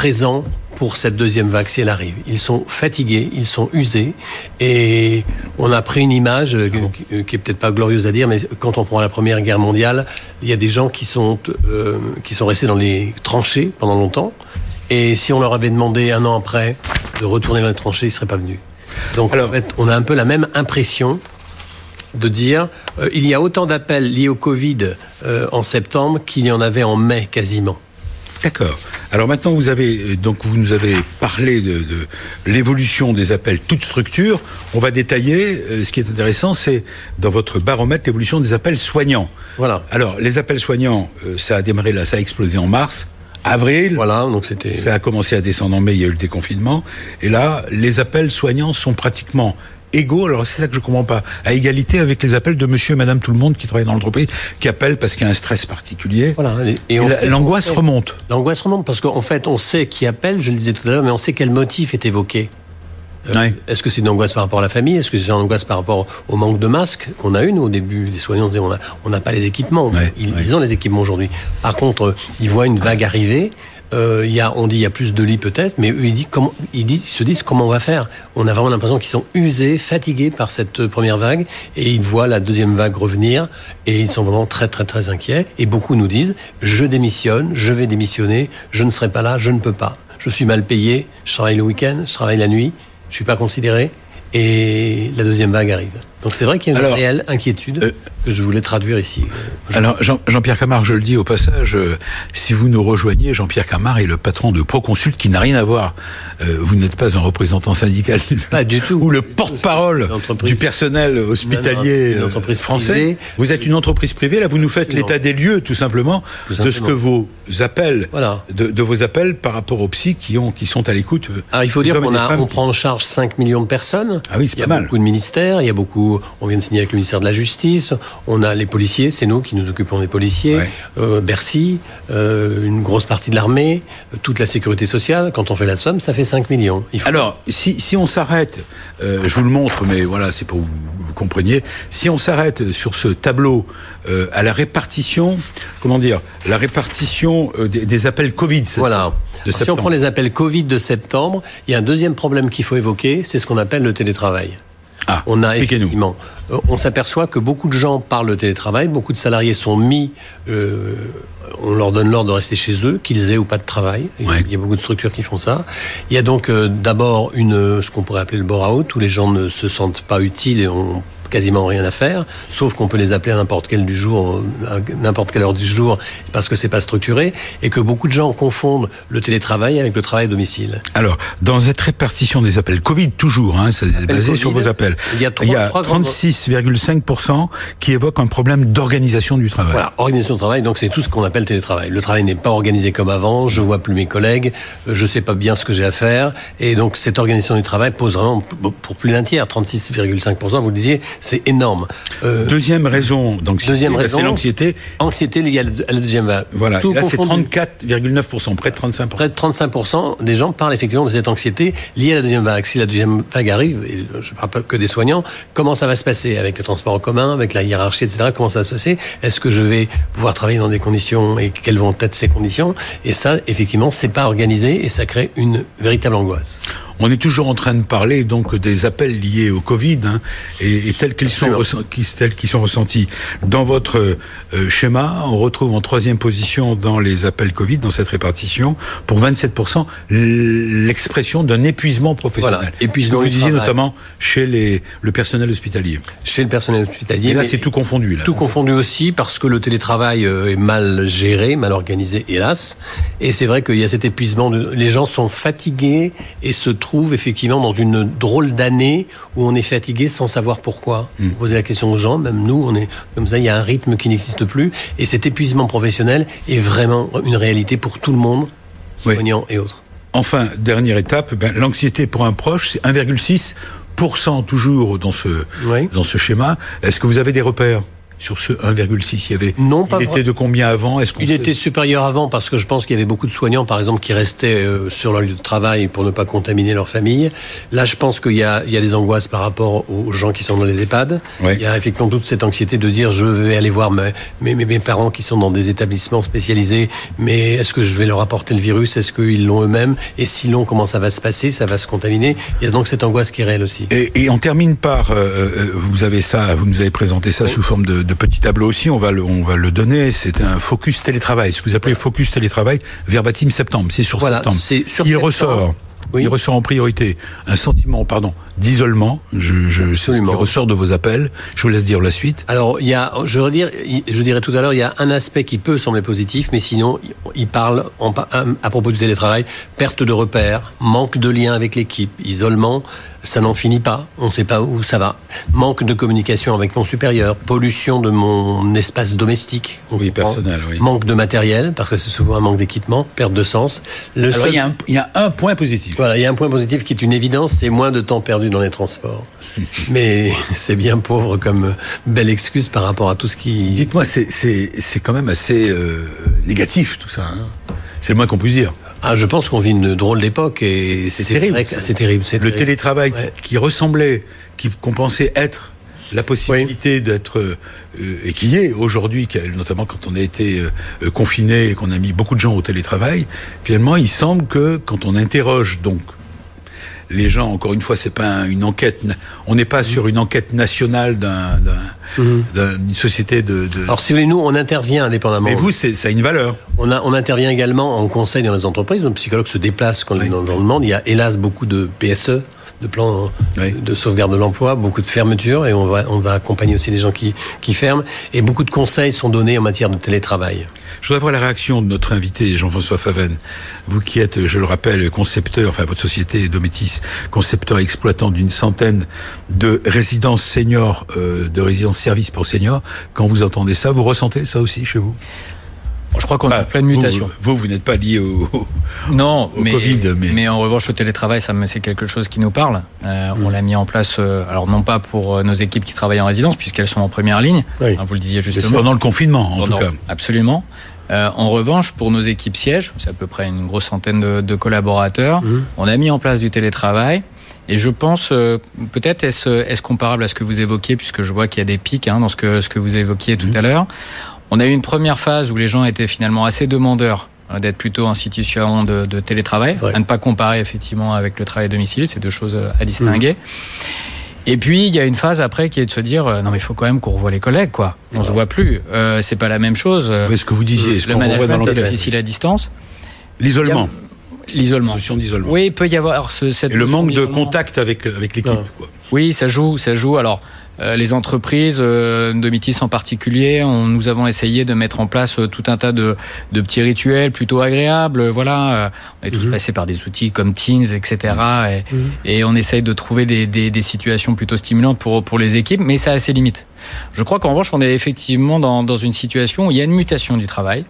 présents pour cette deuxième vague si elle arrive. Ils sont fatigués, ils sont usés, et on a pris une image euh, qui, qui est peut-être pas glorieuse à dire, mais quand on prend la Première Guerre mondiale, il y a des gens qui sont euh, qui sont restés dans les tranchées pendant longtemps, et si on leur avait demandé un an après de retourner dans les tranchées, ils seraient pas venus. Donc Alors- en fait, on a un peu la même impression de dire euh, il y a autant d'appels liés au Covid euh, en septembre qu'il y en avait en mai quasiment. D'accord. Alors maintenant, vous avez euh, donc vous nous avez parlé de, de l'évolution des appels toutes structures. On va détailler. euh, ce qui est intéressant, c'est dans votre baromètre l'évolution des appels soignants. Voilà. Alors les appels soignants, euh, ça a démarré là, ça a explosé en mars, avril. Voilà, donc c'était. Ça a commencé à descendre en mai, il y a eu le déconfinement. Et là, les appels soignants sont pratiquement égaux. Alors c'est ça que je comprends pas. À égalité avec les appels de monsieur et madame tout le monde qui travaillent dans l'entreprise, qui appellent parce qu'il y a un stress particulier. Voilà. Et, la- l'angoisse remonte. L'angoisse remonte parce qu'en fait, on sait qui appelle, je le disais tout à l'heure, mais on sait quel motif est évoqué. Euh, Ouais. Est-ce que c'est une angoisse par rapport à la famille? Est-ce que c'est une angoisse par rapport au manque de masques qu'on a eu nous, au début? Les soignants disaient on n'a pas les équipements. Ouais, ils, ouais. ils ont les équipements aujourd'hui. Par contre, ils voient une vague arriver. Euh, y a, on dit il y a plus de lits peut-être, mais eux ils, ils, se disent comment on va faire. On a vraiment l'impression qu'ils sont usés, fatigués par cette euh, première vague, et ils voient la deuxième vague revenir, et ils sont vraiment très très très inquiets. Et beaucoup nous disent je démissionne, je vais démissionner, je ne serai pas là, je ne peux pas. Je suis mal payé, je travaille le week-end, je travaille la nuit, je suis pas considéré, et la deuxième vague arrive. Donc c'est vrai qu'il y a une Alors, réelle inquiétude euh, que je voulais traduire ici. Je- Alors Jean- Jean-Pierre Camard, je le dis au passage, euh, si vous nous rejoignez, Jean-Pierre Camard est le patron de Proconsult qui n'a rien à voir. Euh, vous n'êtes pas un représentant syndical Pas du tout. ou le porte-parole du personnel hospitalier Non, non, une entreprise français. privée. Vous êtes une entreprise privée. Là, vous nous faites l'état des lieux, tout simplement, Tout de ce que vos appels, Voilà. de, de vos appels par rapport aux psys qui ont, qui sont à l'écoute. Alors il faut dire qu'on on prend en charge 5 millions de personnes. Ah oui, c'est il y a pas mal. beaucoup de ministères, il y a beaucoup. On vient de signer avec le ministère de la Justice. On a les policiers, c'est nous qui nous occupons des policiers. Ouais. Euh, Bercy, euh, une grosse partie de l'armée, toute la sécurité sociale. Quand on fait la somme, ça fait 5 millions. Il faut- Alors, si, si on s'arrête, euh, je vous le montre, mais voilà, c'est pour que vous, vous compreniez. Si on s'arrête sur ce tableau à la répartition, comment dire, la répartition des, des appels Covid. Voilà. de si on prend les appels Covid de septembre, il y a un deuxième problème qu'il faut évoquer, c'est ce qu'on appelle le télétravail. Ah, On a effectivement, euh, on s'aperçoit que beaucoup de gens parlent de télétravail, beaucoup de salariés sont mis, euh, on leur donne l'ordre de rester chez eux, qu'ils aient ou pas de travail. Il y a- Ouais. Il y a beaucoup de structures qui font ça. Il y a donc euh, d'abord une, ce qu'on pourrait appeler le bore-out, où les gens ne se sentent pas utiles et ont quasiment rien à faire, sauf qu'on peut les appeler à n'importe quelle du jour, à n'importe quelle heure du jour, parce que c'est pas structuré, et que beaucoup de gens confondent le télétravail avec le travail à domicile. Alors, dans cette répartition des appels Covid, toujours, hein, c'est basé Covid, sur vos appels, il y a trois- trois grandes- 36,5% qui évoquent un problème d'organisation du travail. Voilà, organisation de travail, donc c'est tout ce qu'on appelle télétravail. Le travail n'est pas organisé comme avant, je vois plus mes collègues, euh, je sais pas bien ce que j'ai à faire, et donc cette organisation du travail pose vraiment, pour plus d'un tiers, 36,5%, vous le disiez, c'est énorme. Euh, deuxième raison d'anxiété, deuxième raison, c'est l'anxiété. Anxiété liée à la deuxième vague. Voilà, Tout là c'est 34,9%, près de 35%. Près de 35% des gens parlent effectivement de cette anxiété liée à la deuxième vague. Si la deuxième vague arrive, et je ne parle pas que des soignants, comment ça va se passer avec le transport en commun, avec la hiérarchie, etc. Comment ça va se passer? Est-ce que je vais pouvoir travailler dans des conditions et quelles vont être ces conditions? Et ça, effectivement, c'est pas organisé et ça crée une véritable angoisse. On est toujours en train de parler donc des appels liés au Covid hein, et, tels qu'ils sont, tels qu'ils sont ressentis. Dans votre euh, schéma, on retrouve en troisième position dans les appels Covid, dans cette répartition, pour 27%, l'expression d'un épuisement professionnel. Voilà, épuisement. Vous disiez notamment chez les, le personnel hospitalier. Chez le personnel hospitalier. Et là, c'est tout confondu. Là, tout confondu aussi parce que le télétravail euh, est mal géré, mal organisé, hélas. Et c'est vrai qu'il y a cet épuisement. De, les gens sont fatigués et se trouvent trouve effectivement dans une drôle d'année où on est fatigué sans savoir pourquoi. Mm. Vous posez la question aux gens, même nous, on est comme ça, il y a un rythme qui n'existe plus. Et cet épuisement professionnel est vraiment une réalité pour tout le monde, soignants et autres. Enfin, dernière étape, ben, l'anxiété pour un proche, c'est 1,6% toujours dans ce, dans ce schéma. Est-ce que vous avez des repères? Sur ce 1,6 Il y avait. Non, pas il était de combien avant? Est-ce Il était supérieur avant parce que je pense qu'il y avait beaucoup de soignants, par exemple, qui restaient euh, sur leur lieu de travail pour ne pas contaminer leur famille. Là, je pense qu'il y y a des angoisses par rapport aux gens qui sont dans les EHPAD. Il y a effectivement toute cette anxiété de dire je vais aller voir mes, mes, mes parents qui sont dans des établissements spécialisés, mais est-ce que je vais leur apporter le virus? Est-ce qu'ils l'ont eux-mêmes? Et s'ils l'ont, comment ça va se passer? Ça va se contaminer. Il y a donc cette angoisse qui est réelle aussi. Et, et on termine par, euh, euh, vous avez ça, vous nous avez présenté ça sous forme de de petit tableau aussi, on va le, on va le donner. C'est un focus télétravail, ce que vous appelez focus télétravail, verbatim septembre. C'est sur septembre. Il ressort. Il ressort en priorité un sentiment, pardon, d'isolement. Je, je c'est ce qui ressort de vos appels. Je vous laisse dire la suite. Alors, il y a, je veux dire, je dirais tout à l'heure, il y a un aspect qui peut sembler positif, mais sinon, il parle à propos du télétravail, perte de repères, manque de lien avec l'équipe, isolement, ça n'en finit pas, on ne sait pas où ça va. Manque de communication avec mon supérieur, pollution de mon espace domestique. Oui, personnel, oui. Manque de matériel, parce que c'est souvent un manque d'équipement, perte de sens. Le Alors, il, y a un, il y a un point positif. Voilà, il y a un point positif qui est une évidence, c'est moins de temps perdu dans les transports. Mais c'est bien pauvre comme belle excuse par rapport à tout ce qui... Dites-moi, c'est quand même assez euh, négatif tout ça. Hein c'est le moins qu'on puisse dire. Ah, je pense qu'on vit une drôle d'époque et c'est terrible. C'est terrible. Le télétravail qui, ressemblait, qu'on pensait être la possibilité d'être euh, et qui est aujourd'hui, notamment quand on a été euh, confiné et qu'on a mis beaucoup de gens au télétravail, finalement, il semble que quand on interroge donc les gens, encore une fois, c'est pas une enquête. On n'est pas sur une enquête nationale mhm. d'une société de, Alors, si vous voulez, nous, on intervient indépendamment. Mais vous, ça a une valeur. On, a, on intervient également en conseil dans les entreprises. Nos psychologues se déplacent quand on les demande. Il y a hélas beaucoup de PSE de plans de sauvegarde de l'emploi, beaucoup de fermetures et on va, on va accompagner aussi les gens qui, qui ferment et beaucoup de conseils sont donnés en matière de télétravail. Je voudrais voir la réaction de notre invité Jean-François Faven. Vous qui êtes, je le rappelle, concepteur, enfin votre société Dométis, concepteur et exploitant d'une centaine de résidences seniors, euh, de résidences services pour seniors. Quand vous entendez ça, vous ressentez ça aussi chez vous? Je crois qu'on est en bah, pleine mutation. Vous, vous, n'êtes pas lié au, non, mais, Covid, mais... mais en revanche, le télétravail, ça, c'est quelque chose qui nous parle. Euh, on mm. l'a mis en place, euh, alors non pas pour nos équipes qui travaillent en résidence, puisqu'elles sont en première ligne. Hein, vous le disiez justement. Pendant le confinement, en tout cas. Absolument. En revanche, pour nos équipes sièges, c'est à peu près une grosse centaine de, collaborateurs, mm. on a mis en place du télétravail. Et je pense, peut-être est-ce est comparable à ce que vous évoquiez, puisque je vois qu'il y a des pics hein, dans ce que, ce que vous évoquiez tout mm. à l'heure. On a eu une première phase où les gens étaient finalement assez demandeurs hein, d'être plutôt en situation de, télétravail, à ne pas comparer effectivement avec le travail à domicile, c'est deux choses à distinguer. Mmh. Et puis il y a une phase après qui est de se dire euh, non mais il faut quand même qu'on revoie les collègues quoi. On se voit plus, euh, c'est pas la même chose. Mais ce que vous disiez, ce le management est difficile à distance. L'isolement. L'isolement. Oui, il peut y avoir ce, cette. Et le manque de contact avec avec l'équipe. Oui, ça joue, ça joue. Alors euh, les entreprises, euh, de Mitis en particulier, on, nous avons essayé de mettre en place euh, tout un tas de, petits rituels plutôt agréables. Voilà, on est tous mhm. passés par des outils comme Teams, etc. Mhm. Et, on essaye de trouver des, situations plutôt stimulantes pour, pour les équipes, mais ça a ses limites. Je crois qu'en revanche, on est effectivement dans, dans une situation où il y a une mutation du travail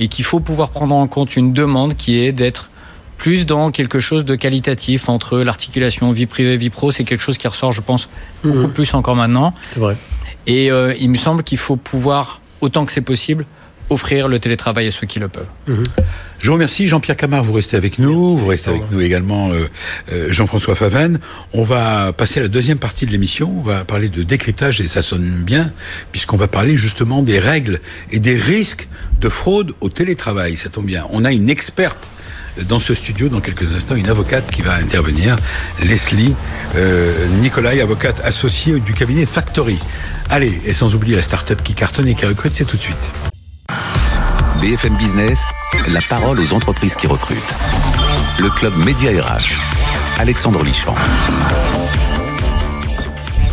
et qu'il faut pouvoir prendre en compte une demande qui est d'être plus dans quelque chose de qualitatif entre l'articulation vie privée vie pro. C'est quelque chose qui ressort, je pense, beaucoup Mhm. plus encore maintenant. C'est vrai. Et euh, il me semble qu'il faut pouvoir, autant que c'est possible, offrir le télétravail à ceux qui le peuvent. Je vous remercie, Jean-Pierre Camard, vous restez avec nous, vous restez avec nous également euh, euh, Jean-François Favenne. On va passer à la deuxième partie de l'émission, on va parler de décryptage et ça sonne bien, puisqu'on va parler justement des règles et des risques de fraude au télétravail. Ça tombe bien. On a une experte dans ce studio dans quelques instants, une avocate qui va intervenir, Leslie euh, Nicolai, avocate associée du cabinet Factory. Allez, et sans oublier la start-up qui cartonne et qui recrute, c'est tout de suite. BFM Business, la parole aux entreprises qui recrutent. Le club Média RH, Alexandre Lichamp.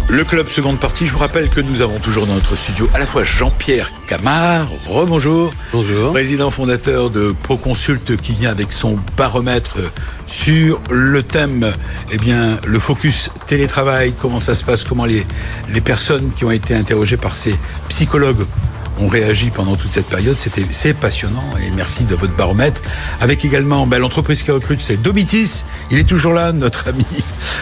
Le club seconde partie, je vous rappelle que nous avons toujours dans notre studio à la fois Jean-Pierre Camard, rebonjour, Bonjour. président fondateur de Proconsult qui vient avec son baromètre sur le thème, eh bien, le focus télétravail, comment ça se passe, comment les, les personnes qui ont été interrogées par ces psychologues ont réagi pendant toute cette période. C'était, c'est passionnant et merci de votre baromètre. Avec également ben, l'entreprise qui recrute, c'est Domitis. Il est toujours là, notre ami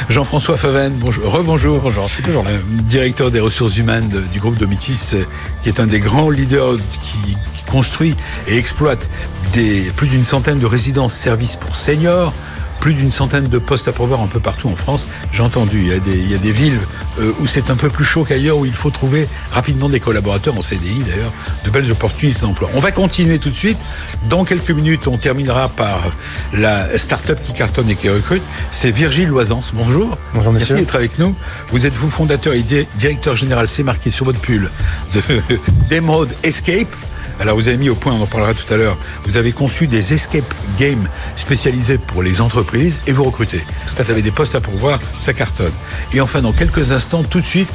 Jean-François Favenne. Bonjour, rebonjour. Bonjour, je suis toujours là. Euh, directeur des ressources humaines de- du groupe Domitis, euh, qui est un des grands leaders qui, qui construit et exploite des, plus d'une centaine de résidences services pour seniors, plus d'une centaine de postes à pourvoir un peu partout en France. J'ai entendu, il y a des, il y a des villes euh, où c'est un peu plus chaud qu'ailleurs, où il faut trouver rapidement des collaborateurs en CDI d'ailleurs, de belles opportunités d'emploi. On va continuer tout de suite. Dans quelques minutes, on terminera par la start-up qui cartonne et qui recrute. C'est Virgile Loisance. Bonjour. Bonjour, Merci monsieur. d'être avec nous. Vous êtes vous fondateur et di- directeur général, c'est marqué sur votre pull, de d'Emerald Escape. Alors vous avez mis au point, on en parlera tout à l'heure, vous avez conçu des escape games spécialisés pour les entreprises et vous recrutez. Vous avez des postes à pourvoir, ça cartonne. Et enfin, dans quelques instants, tout de suite,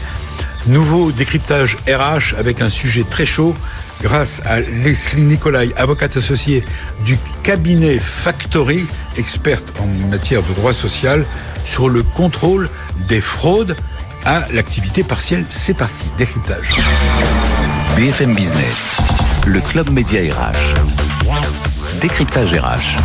nouveau décryptage RH avec un sujet très chaud grâce à Leslie Nicolai, avocate associée du cabinet Factory, experte en matière de droit social, sur le contrôle des fraudes à l'activité partielle. C'est parti, décryptage. BFM Business, le club Média RH. Décryptage RH.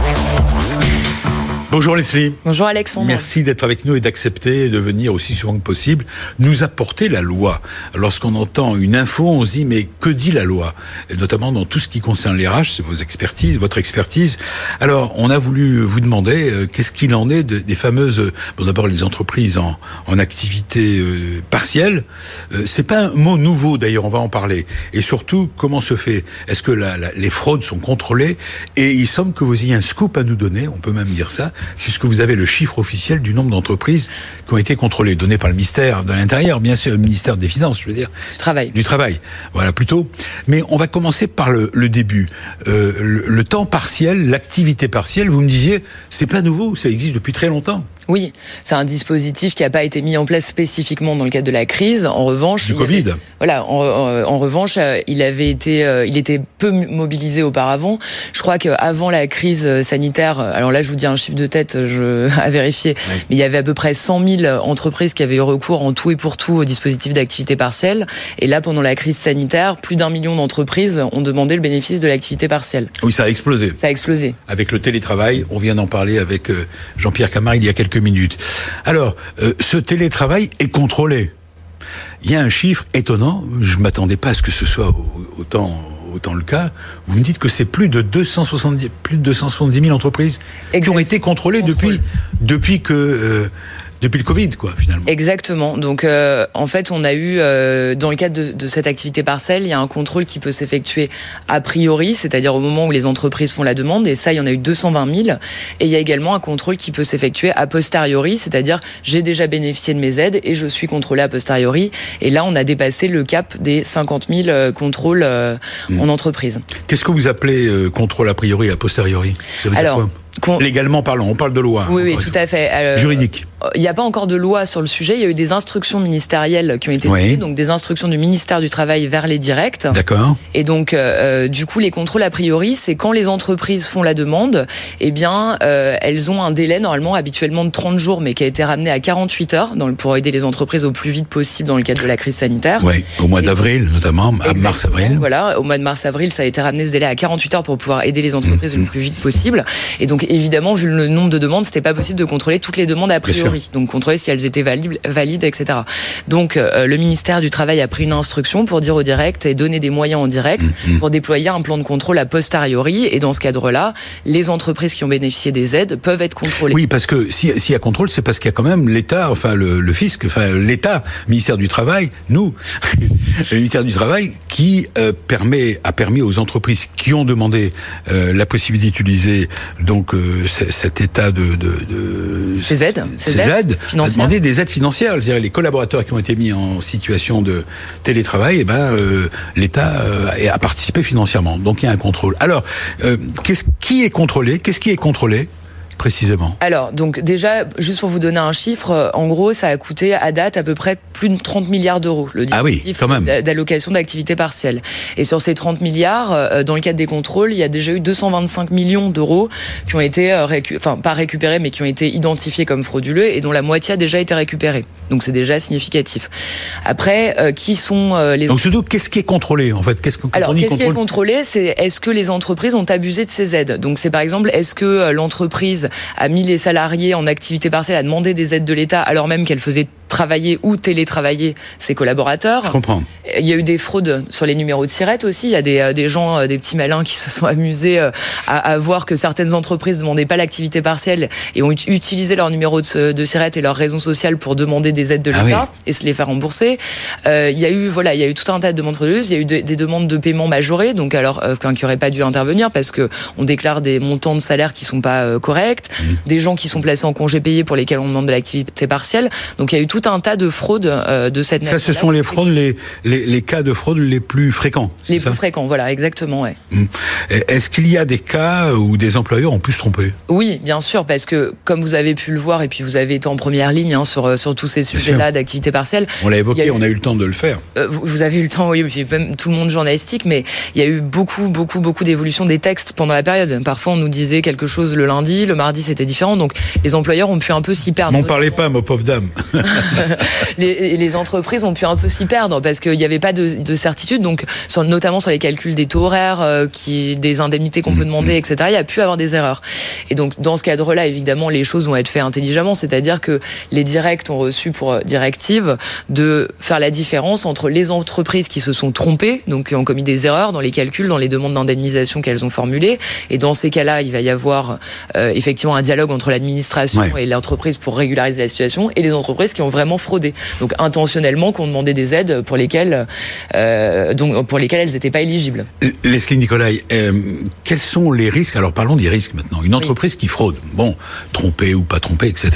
Bonjour Leslie. Bonjour Alexandre. Merci d'être avec nous et d'accepter de venir aussi souvent que possible nous apporter la loi. Lorsqu'on entend une info, on se dit mais que dit la loi? Et notamment dans tout ce qui concerne les RH, c'est vos expertises, votre expertise. Alors, on a voulu vous demander euh, qu'est-ce qu'il en est de- des fameuses, bon d'abord les entreprises en, en activité euh, partielle. Euh, c'est pas un mot nouveau d'ailleurs, on va en parler. Et surtout, comment se fait? Est-ce que la- la- les fraudes sont contrôlées? Et il semble que vous ayez un scoop à nous donner, on peut même dire ça, puisque vous avez le chiffre officiel du nombre d'entreprises qui ont été contrôlées, donné par le ministère de l'Intérieur, bien sûr, le ministère des Finances, je veux dire. Du travail. Du travail, voilà, plutôt. Mais on va commencer par le, le début. Euh, le, le temps partiel, l'activité partielle, vous me disiez, c'est pas nouveau, ça existe depuis très longtemps. Oui, c'est un dispositif qui n'a pas été mis en place spécifiquement dans le cadre de la crise. En revanche, Du avait- Covid. voilà, en, en- en revanche, euh, il avait été, euh, il était peu mobilisé auparavant. Je crois qu'avant la crise euh, sanitaire, euh, alors là, je vous dis un chiffre de tête, je à vérifier, mais il y avait à peu près 100 000 entreprises qui avaient eu recours en tout et pour tout au dispositif d'activité partielle. Et là, pendant la crise sanitaire, plus d'un million d'entreprises ont demandé le bénéfice de l'activité partielle. Oui, ça a explosé. Ça a explosé. avec le télétravail. On vient d'en parler avec euh, Jean-Pierre Camard il y a quelques minutes. Alors, euh, ce télétravail est contrôlé. Il y a un chiffre étonnant. Je m'attendais pas à ce que ce soit au- autant autant le cas. Vous me dites que c'est plus de 270 plus de 270 000 entreprises qui ont été contrôlées Contrôle. depuis depuis que euh, depuis le Covid, quoi, finalement. Exactement. Donc, euh, en fait, on a eu, euh, dans le cadre de, de cette activité parcelle, il y a un contrôle qui peut s'effectuer a priori, c'est-à-dire au moment où les entreprises font la demande, et ça, il y en a eu 220 000. Et il y a également un contrôle qui peut s'effectuer a posteriori, c'est-à-dire j'ai déjà bénéficié de mes aides et je suis contrôlé a posteriori. Et là, on a dépassé le cap des 50 000 euh, contrôles euh, en entreprise. Qu'est-ce que vous appelez euh, contrôle a priori et a posteriori? Ça veut dire Alors, quoi? Légalement parlant, on parle de loi. oui, oui, tout à fait. Euh, Juridique. Il n'y a pas encore de loi sur le sujet. Il y a eu des instructions ministérielles qui ont été Oui. données, donc des instructions du ministère du Travail vers les directs. D'accord. Et donc, euh, du coup, les contrôles a priori, c'est quand les entreprises font la demande, eh bien, euh, elles ont un délai normalement habituellement de 30 jours, mais qui a été ramené à 48 heures dans le- pour aider les entreprises au plus vite possible dans le cadre de la crise sanitaire. Oui, au mois d'avril notamment, à mars-avril. Voilà, au mois de mars-avril, ça a été ramené ce délai à 48 heures pour pouvoir aider les entreprises Mhm. le plus vite possible. Et donc donc évidemment, vu le nombre de demandes, c'était pas possible de contrôler toutes les demandes a priori. Donc contrôler si elles étaient valides, valides, etc. Donc euh, le ministère du Travail a pris une instruction pour dire au direct et donner des moyens en direct mm, mm. pour déployer un plan de contrôle a posteriori. Et dans ce cadre-là, les entreprises qui ont bénéficié des aides peuvent être contrôlées. Oui, parce que s'il y a contrôle, c'est parce qu'il y a quand même l'État, enfin le, fisc, enfin l'État, ministère du Travail, nous, le ministère du Travail, qui euh, permet a permis aux entreprises qui ont demandé euh, la possibilité d'utiliser donc euh, cet état de, de, de ces aides, ces, aides, demander des aides financières. Je les collaborateurs qui ont été mis en situation de télétravail, eh ben l'État a participé financièrement. Donc il y a un contrôle. Alors, qu'est-ce qui est contrôlé? Qu'est-ce qui est contrôlé? Précisément Alors, donc déjà, juste pour vous donner un chiffre, euh, en gros, ça a coûté à date à peu près plus de 30 milliards d'euros, le ah dispositif d'allocation d'activité partielle. Et sur ces 30 milliards, euh, dans le cadre des contrôles, il y a déjà eu 225 millions d'euros qui ont été, euh, enfin pas récupérés, mais qui ont été identifiés comme frauduleux et dont la moitié a déjà été récupérée. Donc c'est déjà significatif. Après, qui sont les... Donc surtout, qu'est-ce qui est contrôlé en fait? Qu'est-ce Alors, qu'est-ce qui est contrôlé C'est est-ce que les entreprises ont abusé de ces aides? Donc c'est par exemple, est-ce que l'entreprise a mis les salariés en activité partielle, a demandé des aides de l'État alors même qu'elle faisait travailler ou télétravailler ses collaborateurs. Je comprends. Il y a eu des fraudes sur les numéros de SIRET aussi. Il y a des, euh, des gens, euh, des petits malins qui se sont amusés euh, à, à voir que certaines entreprises ne demandaient pas l'activité partielle et ont utilisé leur numéro de, de SIRET et leur raison sociale pour demander des aides de ah l'État et se les faire rembourser. Euh, il y a eu voilà, il y a eu tout un tas de demandes frauduleuses. Il y a eu des demandes de paiement majorées, donc alors euh, qui n'auraient pas dû intervenir parce que on déclare des montants de salaire qui sont pas corrects, mmh. des gens qui sont placés en congé payé pour lesquels on demande de l'activité partielle. Donc il y a eu tout un tas de fraudes euh, de cette nature. Ça, ce sont les fraudes, les, les, les, cas de fraude les plus fréquents. Les plus fréquents, voilà, exactement. Ouais. Hum. Est-ce qu'il y a des cas où des employeurs ont pu se tromper? Oui, bien sûr, parce que comme vous avez pu le voir, et puis vous avez été en première ligne hein, sur, sur tous ces sujets-là d'activité partielle. On l'a évoqué, on a eu le temps de le faire. Euh, vous, avez eu le temps, oui, et puis même tout le monde journalistique, mais il y a eu beaucoup, beaucoup, beaucoup d'évolution des textes pendant la période. Parfois, on nous disait quelque chose le lundi, le mardi, c'était différent, donc les employeurs ont pu un peu s'y perdre. M'en parlez pas, ma pauvre dame. les, les, entreprises ont pu un peu s'y perdre parce qu'il n'y avait pas de, de, certitude. Donc, sur, notamment sur les calculs des taux horaires, euh, qui, des indemnités qu'on peut mmh, demander, mmh. etc. Il y a pu avoir des erreurs. Et donc, dans ce cadre-là, évidemment, les choses vont être faites intelligemment. C'est-à-dire que les directs ont reçu pour directive de faire la différence entre les entreprises qui se sont trompées, donc qui ont commis des erreurs dans les calculs, dans les demandes d'indemnisation qu'elles ont formulées. Et dans ces cas-là, il va y avoir euh, effectivement un dialogue entre l'administration et l'entreprise pour régulariser la situation, et les entreprises qui ont vraiment fraudé donc intentionnellement qu'on demandait des aides pour lesquelles, euh, donc pour lesquelles elles n'étaient pas éligibles. Leslie Nicolai, euh, quels sont les risques? Alors parlons des risques maintenant. Une entreprise qui fraude, bon, trompée ou pas trompée, etc.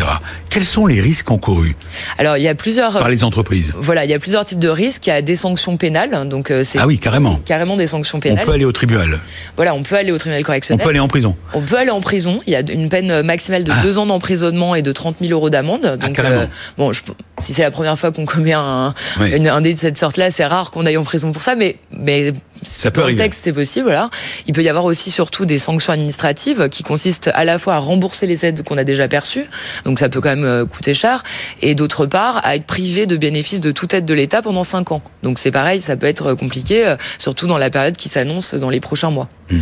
Quels sont les risques encourus? Alors il y a plusieurs par les entreprises. Voilà, il y a plusieurs types de risques. Il y a des sanctions pénales, donc euh, c'est ah oui carrément carrément des sanctions pénales. On peut aller au tribunal. Voilà, on peut aller au tribunal correctionnel. On peut aller en prison. On peut aller en prison. Il y a une peine maximale de ah. deux ans d'emprisonnement et de 30 000 euros d'amende. Donc ah, bon, je, si c'est la première fois qu'on commet un, un dé de cette sorte-là, c'est rare qu'on aille en prison pour ça, mais, mais ça peut arriver. c'est possible. Voilà. Il peut y avoir aussi surtout des sanctions administratives qui consistent à la fois à rembourser les aides qu'on a déjà perçues, donc ça peut quand même euh, coûter cher, et d'autre part à être privé de bénéfices de toute aide de l'État pendant 5 ans. Donc c'est pareil, ça peut être compliqué, euh, surtout dans la période qui s'annonce dans les prochains mois. Mmh.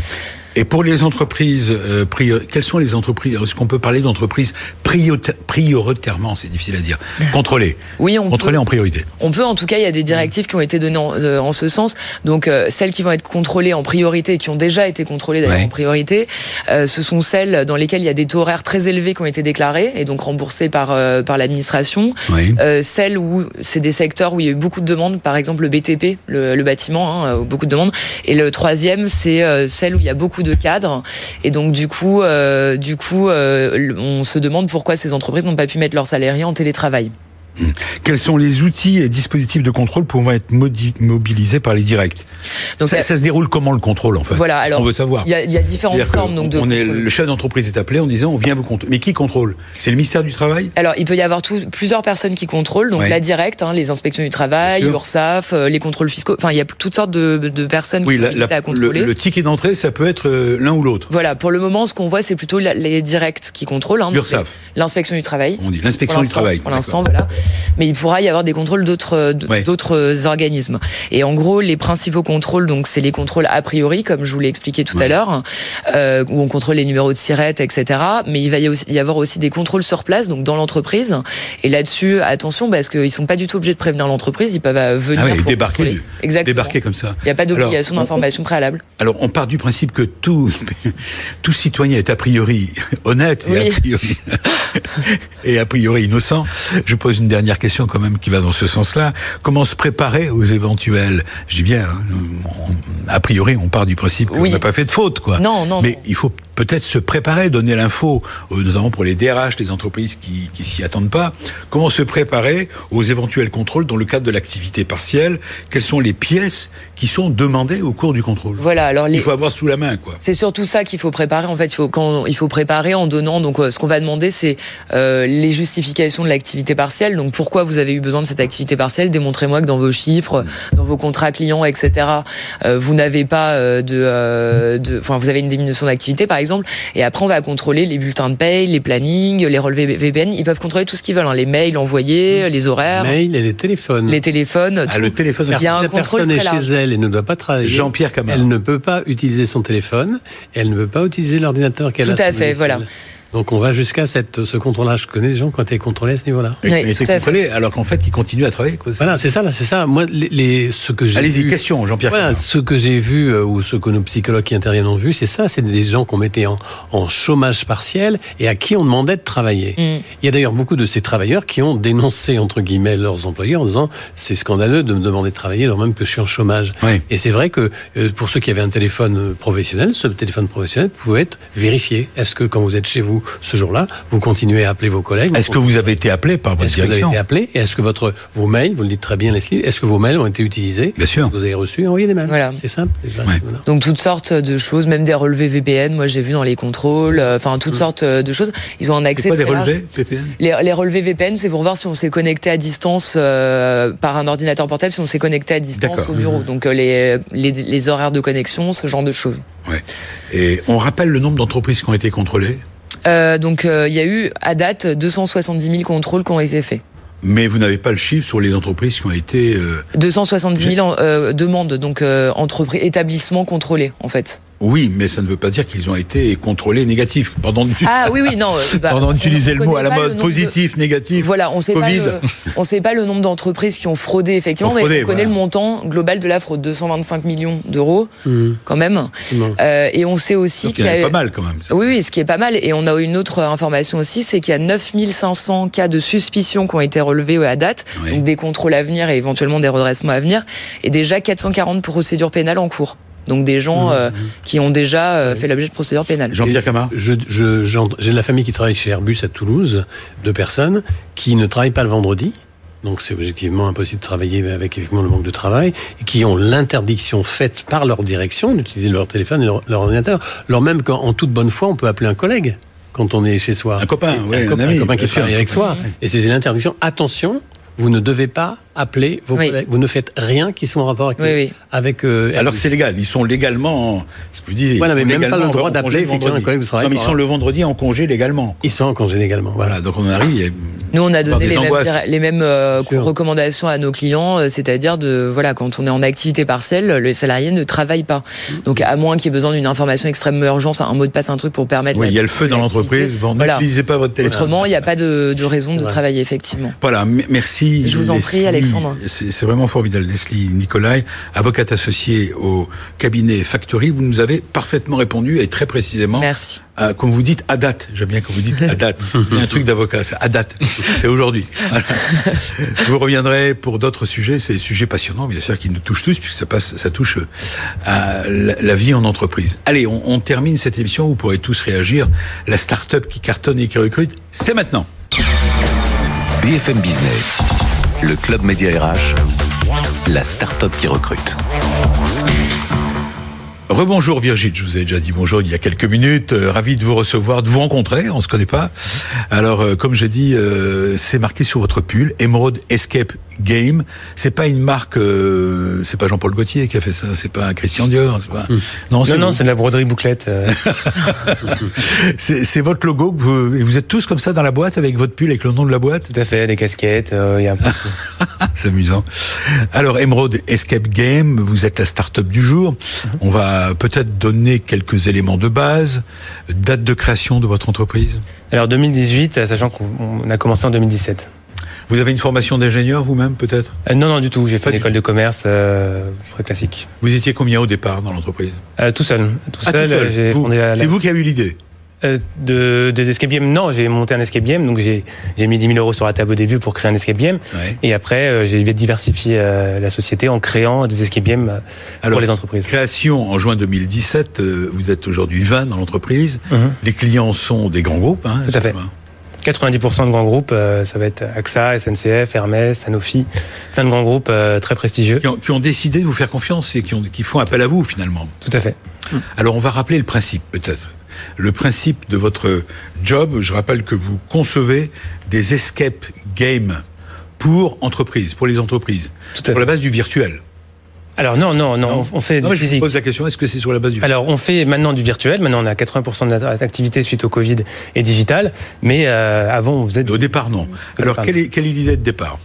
Et pour les entreprises, euh, quelles sont les entreprises Est-ce qu'on peut parler d'entreprises prioritairement, c'est difficile à dire, contrôlées? Oui, on contrôlées en priorité. On peut, en tout cas, il y a des directives qui ont été données en, euh, en ce sens. Donc, euh, celles qui vont être contrôlées en priorité, qui ont déjà été contrôlées d'ailleurs en priorité, euh, ce sont celles dans lesquelles il y a des taux horaires très élevés qui ont été déclarés et donc remboursés par par l'administration. Oui. celles où c'est des secteurs où il y a eu beaucoup de demandes, par exemple le BTP, le, le bâtiment, hein, beaucoup de demandes. Et le troisième, c'est celle où il y a beaucoup de cadres. Et donc du coup, euh, du coup, euh, on se demande pourquoi ces entreprises n'ont pas pu mettre leurs salariés en télétravail. Quels sont les outils et dispositifs de contrôle pouvant être mobilisés par les directs? Donc ça, se déroule comment le contrôle en fait? Voilà, alors on veut savoir. Il y, a différentes formes donc de on est, Le chef d'entreprise est appelé en disant on vient vous contrôler. Mais qui contrôle? C'est le ministère du travail? Alors il peut y avoir tout, plusieurs personnes qui contrôlent, donc la directe, hein, les inspections du travail, l'URSSAF, euh, les contrôles fiscaux. Enfin il y a toutes sortes de, de personnes qui sont à contrôler. Le, ticket d'entrée ça peut être euh, l'un ou l'autre. Voilà, pour le moment ce qu'on voit c'est plutôt les directs qui contrôlent. Hein, L'URSSAF. L'inspection du travail. On dit l'inspection du travail. Pour l'instant voilà. Mais il pourra y avoir des contrôles d'autres d'autres organismes. Et en gros, les principaux contrôles, donc c'est les contrôles a priori, comme je vous l'ai expliqué tout à l'heure, euh, où on contrôle les numéros de sirette, etc. Mais il va y avoir aussi des contrôles sur place, donc dans l'entreprise. Et là-dessus, attention, parce qu'ils sont pas du tout obligés de prévenir l'entreprise, ils peuvent euh, venir ah débarquer, Exactement. débarquer comme ça. Il n'y a pas d'obligation d'information préalable. Alors, on part du principe que tout, tout citoyen est a priori honnête et, a priori, et a priori innocent. Je pose une dernière question quand même qui va dans ce sens-là. Comment se préparer aux éventuels, je dis bien, hein, a priori, on part du principe qu'on n'a pas fait de faute, quoi. Non, non. Mais il faut peut-être se préparer, donner l'info, euh, notamment pour les DRH, les entreprises qui, qui s'y attendent pas. Comment se préparer aux éventuels contrôles dans le cadre de l'activité partielle? Quelles sont les pièces qui sont demandées au cours du contrôle? Voilà. Alors il faut avoir sous la main, quoi. C'est surtout ça qu'il faut préparer. En fait, il faut quand il faut préparer en donnant. Donc, euh, ce qu'on va demander, c'est euh, les justifications de l'activité partielle. Donc, pourquoi vous avez eu besoin de cette activité partielle? Démontrez-moi que dans vos chiffres, dans vos contrats clients, etc., euh, vous n'avez pas de, de, enfin, vous avez une diminution d'activité, par exemple exemple. Et après, on va contrôler les bulletins de paye, les plannings, les relevés VPN. Ils peuvent contrôler tout ce qu'ils veulent, hein. les mails envoyés, mmh. les horaires. Les mails et les téléphones. Les téléphones. Ah, le téléphone. Il y a un contrôle personne très est chez elle et ne doit pas travailler. Jean-Pierre Camara. Elle ne peut pas utiliser son téléphone. Et elle ne peut pas utiliser l'ordinateur qu'elle a. Tout à fait, voilà. Donc on va jusqu'à cette, ce contrôle-là. Je connais des gens qui ont été contrôlés à ce niveau-là. Oui, été contrôlés alors qu'en fait ils continuent à travailler. Quoi. Voilà, c'est ça, c'est ça. Moi, les, les ce que j'ai Allez-y, question, Jean-Pierre. Voilà, ce que j'ai vu euh, ou ce que nos psychologues qui interviennent ont vu, c'est ça. C'est des gens qu'on mettait en, en, chômage partiel et à qui on demandait de travailler. Mm. Il y a d'ailleurs beaucoup de ces travailleurs qui ont dénoncé entre guillemets leurs employeurs en disant c'est scandaleux de me demander de travailler alors même que je suis en chômage. Oui. Et c'est vrai que euh, pour ceux qui avaient un téléphone professionnel, ce téléphone professionnel pouvait être vérifié. Est-ce que quand vous êtes chez vous ce jour-là, vous continuez à appeler vos collègues. Est-ce que vous avez été appelé par votre Est-ce que vous avez été appelé Et est-ce que votre, vos mails, vous le dites très bien Leslie, est-ce que vos mails ont été utilisés Bien sûr. Vous avez reçu, envoyé des mails. Voilà. C'est simple. Donc toutes sortes de choses, même des relevés VPN, moi j'ai vu dans les contrôles, euh, enfin toutes mmh. sortes euh, de choses. Ils ont un accès pas des relevés VPN les, relevés VPN, c'est pour voir si on s'est connecté à distance euh, par un ordinateur portable, si on s'est connecté à distance au bureau. Mmh. Donc les, les, les horaires de connexion, ce genre de choses. Ouais. Et on rappelle le nombre d'entreprises qui ont été contrôlées? Euh, donc euh, il y a eu à date 270 000 contrôles qui ont été faits. Mais vous n'avez pas le chiffre sur les entreprises qui ont été... Euh... 270 000 euh, demandes, donc euh, entreprises, établissements contrôlés en fait. Oui, mais ça ne veut pas dire qu'ils ont été contrôlés négatifs. Pardon ah oui, oui, non. Euh, bah, Pardon d'utiliser le mot à la mode, positif, négatif. Voilà, on sait pas on sait pas le nombre d'entreprises qui ont fraudé effectivement, mais on connaît le montant global de la fraude, 225 millions d'euros, mmh. quand même. Euh, et on sait aussi qu'il y, a pas mal quand même. Oui, oui, ce qui est pas mal. Et on a une autre information aussi, c'est qu'il y a 9500 cas de suspicion qui ont été relevés à date, donc des contrôles à venir et éventuellement des redressements à venir, et déjà 440 procédures pénales en cours. Donc des gens mmh. euh, qui ont déjà euh, fait l'objet de procédures pénales. Jean-Pierre Camard J'ai de la famille qui travaille chez Airbus à Toulouse, deux personnes, qui ne travaillent pas le vendredi. Donc c'est objectivement impossible de travailler avec effectivement le manque de travail, et qui ont l'interdiction faite par leur direction d'utiliser leur téléphone et leur, ordinateur. Alors même qu'en toute bonne foi, on peut appeler un collègue quand on est chez soi. Un copain, oui, un, copain, un copain qui travaille avec soi. Et c'est l'interdiction. Attention, vous ne devez pas appeler vos collègues. Vous ne faites rien qui soit en rapport avec. Oui, avec euh, Alors que c'est légal. Ils sont légalement. Ce que vous disiez. Voilà, mais même pas le droit d'appeler un collègue de travail. Non, mais ils sont le vendredi en congé légalement. Ils sont en congé légalement. Voilà. donc on arrive. Nous, on a donné les mêmes, les mêmes, euh, recommandations à nos clients, euh, c'est-à-dire de voilà, quand on est en activité partielle, le salarié ne travaille pas. Donc à moins qu'il y ait besoin d'une information extrêmement urgente, un mot de passe, un truc pour permettre. Oui, il y a le feu dans l'entreprise. Bon, n'utilisez pas votre téléphone. Autrement, il n'y a pas de, de raison de travailler effectivement. Voilà, merci. Je vous en prie, Alexandre. C'est vraiment formidable. Leslie Nicolai, avocate associée au cabinet Factory, vous nous avez parfaitement répondu et très précisément. Merci. comme vous dites, à date. J'aime bien quand vous dites à date. Il y a un truc d'avocat, c'est à date. C'est aujourd'hui. vous reviendrez pour d'autres sujets. C'est des sujets passionnants, bien sûr, qui nous touchent tous, puisque ça, passe, ça touche à la, vie en entreprise. Allez, on, on termine cette émission. Vous pourrez tous réagir. La start-up qui cartonne et qui recrute, c'est maintenant. BFM Business, le club média RH, la start-up qui recrute. Rebonjour Virgile, je vous ai déjà dit bonjour il y a quelques minutes. Euh, ravi de vous recevoir, de vous rencontrer. On se connaît pas. Alors, euh, comme j'ai dit, euh, c'est marqué sur votre pull, Emerald Escape Game. C'est pas une marque, euh, c'est pas Jean-Paul Gaultier qui a fait ça, c'est pas Christian Dior, pas. Non, non, c'est de la broderie bouclette. euh. C'est votre logo. que Vous, et vous êtes tous comme ça dans la boîte avec votre pull avec le nom de la boîte. Tout à fait, des casquettes, euh, y a un. C'est amusant. Alors, Emerald Escape Game, vous êtes la start-up du jour. On va peut-être donner quelques éléments de base. Date de création de votre entreprise? Alors 2018, euh, sachant qu'on on a commencé en 2017. Vous avez une formation d'ingénieur vous-même, peut-être? Euh, non, non, du tout. J'ai fait une école de commerce euh, très classique. Vous étiez combien au départ dans l'entreprise? Euh, tout seul. Tout Ah, seul, la, C'est vous qui avez eu l'idée? De, de, d'escape game. Non, j'ai monté un escape game, donc j'ai, mis 10 000 euros sur la table au début pour créer un escape game. Ouais. Et après, j'ai diversifié la société en créant des escape games Alors, pour les entreprises. Création en juin 2017, euh, vous êtes aujourd'hui 20 dans l'entreprise. Mhm. Les clients sont des grands groupes. Hein, Tout à fait. 90% de grands groupes, euh, ça va être AXA, SNCF, Hermès, Sanofi, plein de grands groupes euh, très prestigieux. Qui ont, qui ont décidé de vous faire confiance et qui, ont, qui font appel à vous finalement. Tout à fait. Alors on va rappeler le principe peut-être. Le principe de votre job, je rappelle que vous concevez des escape games pour entreprises, pour les entreprises, Tout à sur fait. la base du virtuel. Alors non, non, non, on, on fait Non, du mais je vous physique. pose la question, est-ce que c'est sur la base du Alors, on fait maintenant du virtuel. Maintenant, on a 80% de notre activité suite au Covid et digital. Mais euh, avant, on faisait du... Au départ, non. Alors, départ, quelle est, quelle est l'idée de départ?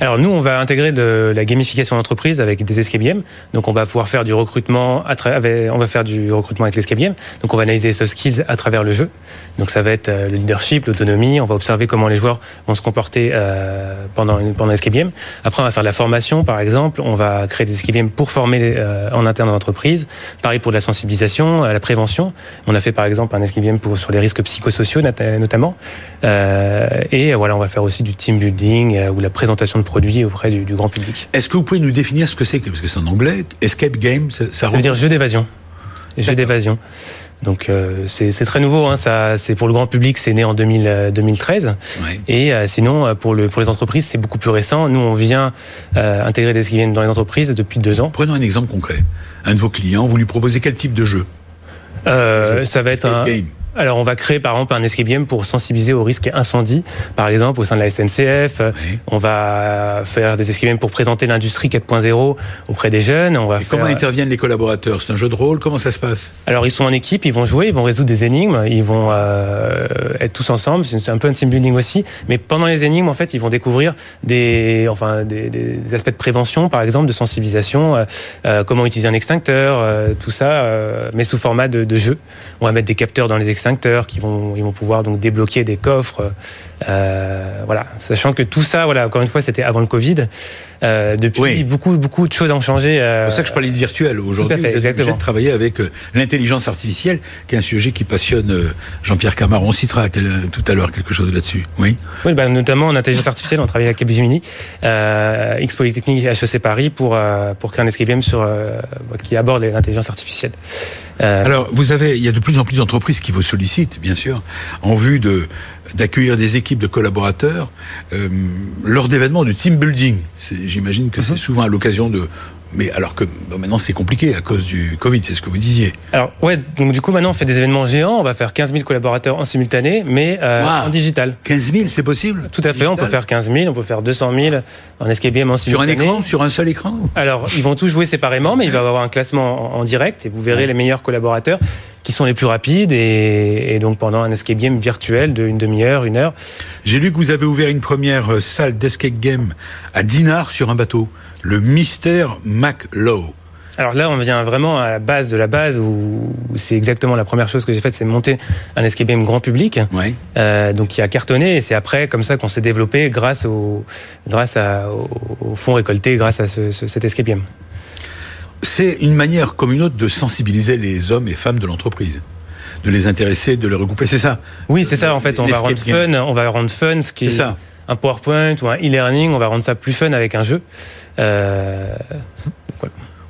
Alors, nous, on va intégrer de la gamification d'entreprise avec des escape games. Donc, on va pouvoir faire du recrutement. À avec- on va faire du recrutement avec l'escape game. Donc, on va analyser les soft skills à travers le jeu. Donc, ça va être euh, le leadership, l'autonomie. On va observer comment les joueurs vont se comporter euh, pendant une, pendant l'escape game. Après, on va faire de la formation, par exemple. On va créer des escape games pour former euh, en interne dans l'entreprise. Pareil pour de la sensibilisation, euh, la prévention. On a fait par exemple un escape game pour, sur les risques psychosociaux not- notamment. Euh, et voilà, on va faire aussi du team building euh, ou la présentation de produits auprès du, du grand public. Est-ce que vous pouvez nous définir ce que c'est Parce que c'est en anglais, escape game, ça, ça Ça veut dire jeu d'évasion. Jeu d'évasion. Donc euh, c'est très nouveau. Hein, ça, c'est pour le grand public, c'est né en 2000, euh, 2013. Ouais. Et euh, sinon, euh, pour, le, pour les entreprises, c'est beaucoup plus récent. Nous, on vient euh, intégrer des escape games dans les entreprises depuis deux ans. Prenons un exemple concret. Un de vos clients, vous lui proposez quel type de jeu? Euh, Jeu. ça va être Escape un, game. Alors, on va créer par exemple un escape game pour sensibiliser au risque incendie, par exemple au sein de la SNCF. Oui. On va faire des escape games pour présenter l'industrie 4.0 auprès des jeunes. On va Et faire... comment interviennent les collaborateurs? C'est un jeu de rôle? Comment ça se passe? Alors, ils sont en équipe, ils vont jouer, ils vont résoudre des énigmes, ils vont euh, être tous ensemble. C'est un peu un team building aussi. Mais pendant les énigmes, en fait, ils vont découvrir des, enfin, des, des aspects de prévention, par exemple, de sensibilisation, euh, euh, comment utiliser un extincteur, euh, tout ça, mais sous format de, de jeu. On va mettre des capteurs dans les extincteurs qui vont, vont pouvoir donc débloquer des coffres. Euh, voilà, sachant que tout ça, voilà, encore une fois, c'était avant le Covid. Euh, depuis, Oui. beaucoup, beaucoup de choses ont changé. euh, C'est pour ça que je parlais de virtuel. Aujourd'hui, vous êtes obligé de travailler avec euh, l'intelligence artificielle, qui est un sujet qui passionne Jean-Pierre Camard. On citera tout à l'heure quelque chose là-dessus. Oui. Oui, bah, notamment en intelligence artificielle, on travaille avec Capgemini, X Polytechnique HEC Paris pour, pour créer un escape game sur, qui aborde l'intelligence artificielle. Alors, vous avez, il y a de plus en plus d'entreprises qui vous sollicitent, bien sûr, en vue de d'accueillir des équipes de collaborateurs euh, lors d'événements de team building. J'imagine que Mhm. c'est souvent à l'occasion de. Mais alors que bon, maintenant c'est compliqué à cause du Covid, c'est ce que vous disiez. alors, ouais, donc du coup, maintenant, on fait des événements géants, on va faire 15 000 collaborateurs en simultané, mais euh, Wow. en digital. 15 000, c'est possible? Tout à fait, on peut faire 15 000, on peut faire 200 000 en escape game en Sur un simultané. écran, sur un seul écran? Alors, ils vont tous jouer séparément, mais il va y avoir un classement en, en direct et vous verrez les meilleurs collaborateurs qui sont les plus rapides et, et donc pendant un escape game virtuel de une demi-heure, une heure. J'ai lu que vous avez ouvert une première euh, salle d'escape game à Dinard sur un bateau, le Mystère MacLow. Alors là, on vient vraiment à la base de la base où c'est exactement la première chose que j'ai faite, c'est monter un escape game grand public, euh, donc qui a cartonné et c'est après comme ça qu'on s'est développé grâce au grâce à, au, au fonds récoltés grâce à ce, ce- cet escape game. C'est une manière comme une autre de sensibiliser les hommes et femmes de l'entreprise, de les intéresser, de les regrouper, c'est ça Oui, c'est ça en fait. On va rendre game. fun, on va rendre fun ce qui C'est est ça. un PowerPoint ou un e-learning, on va rendre ça plus fun avec un jeu. Euh,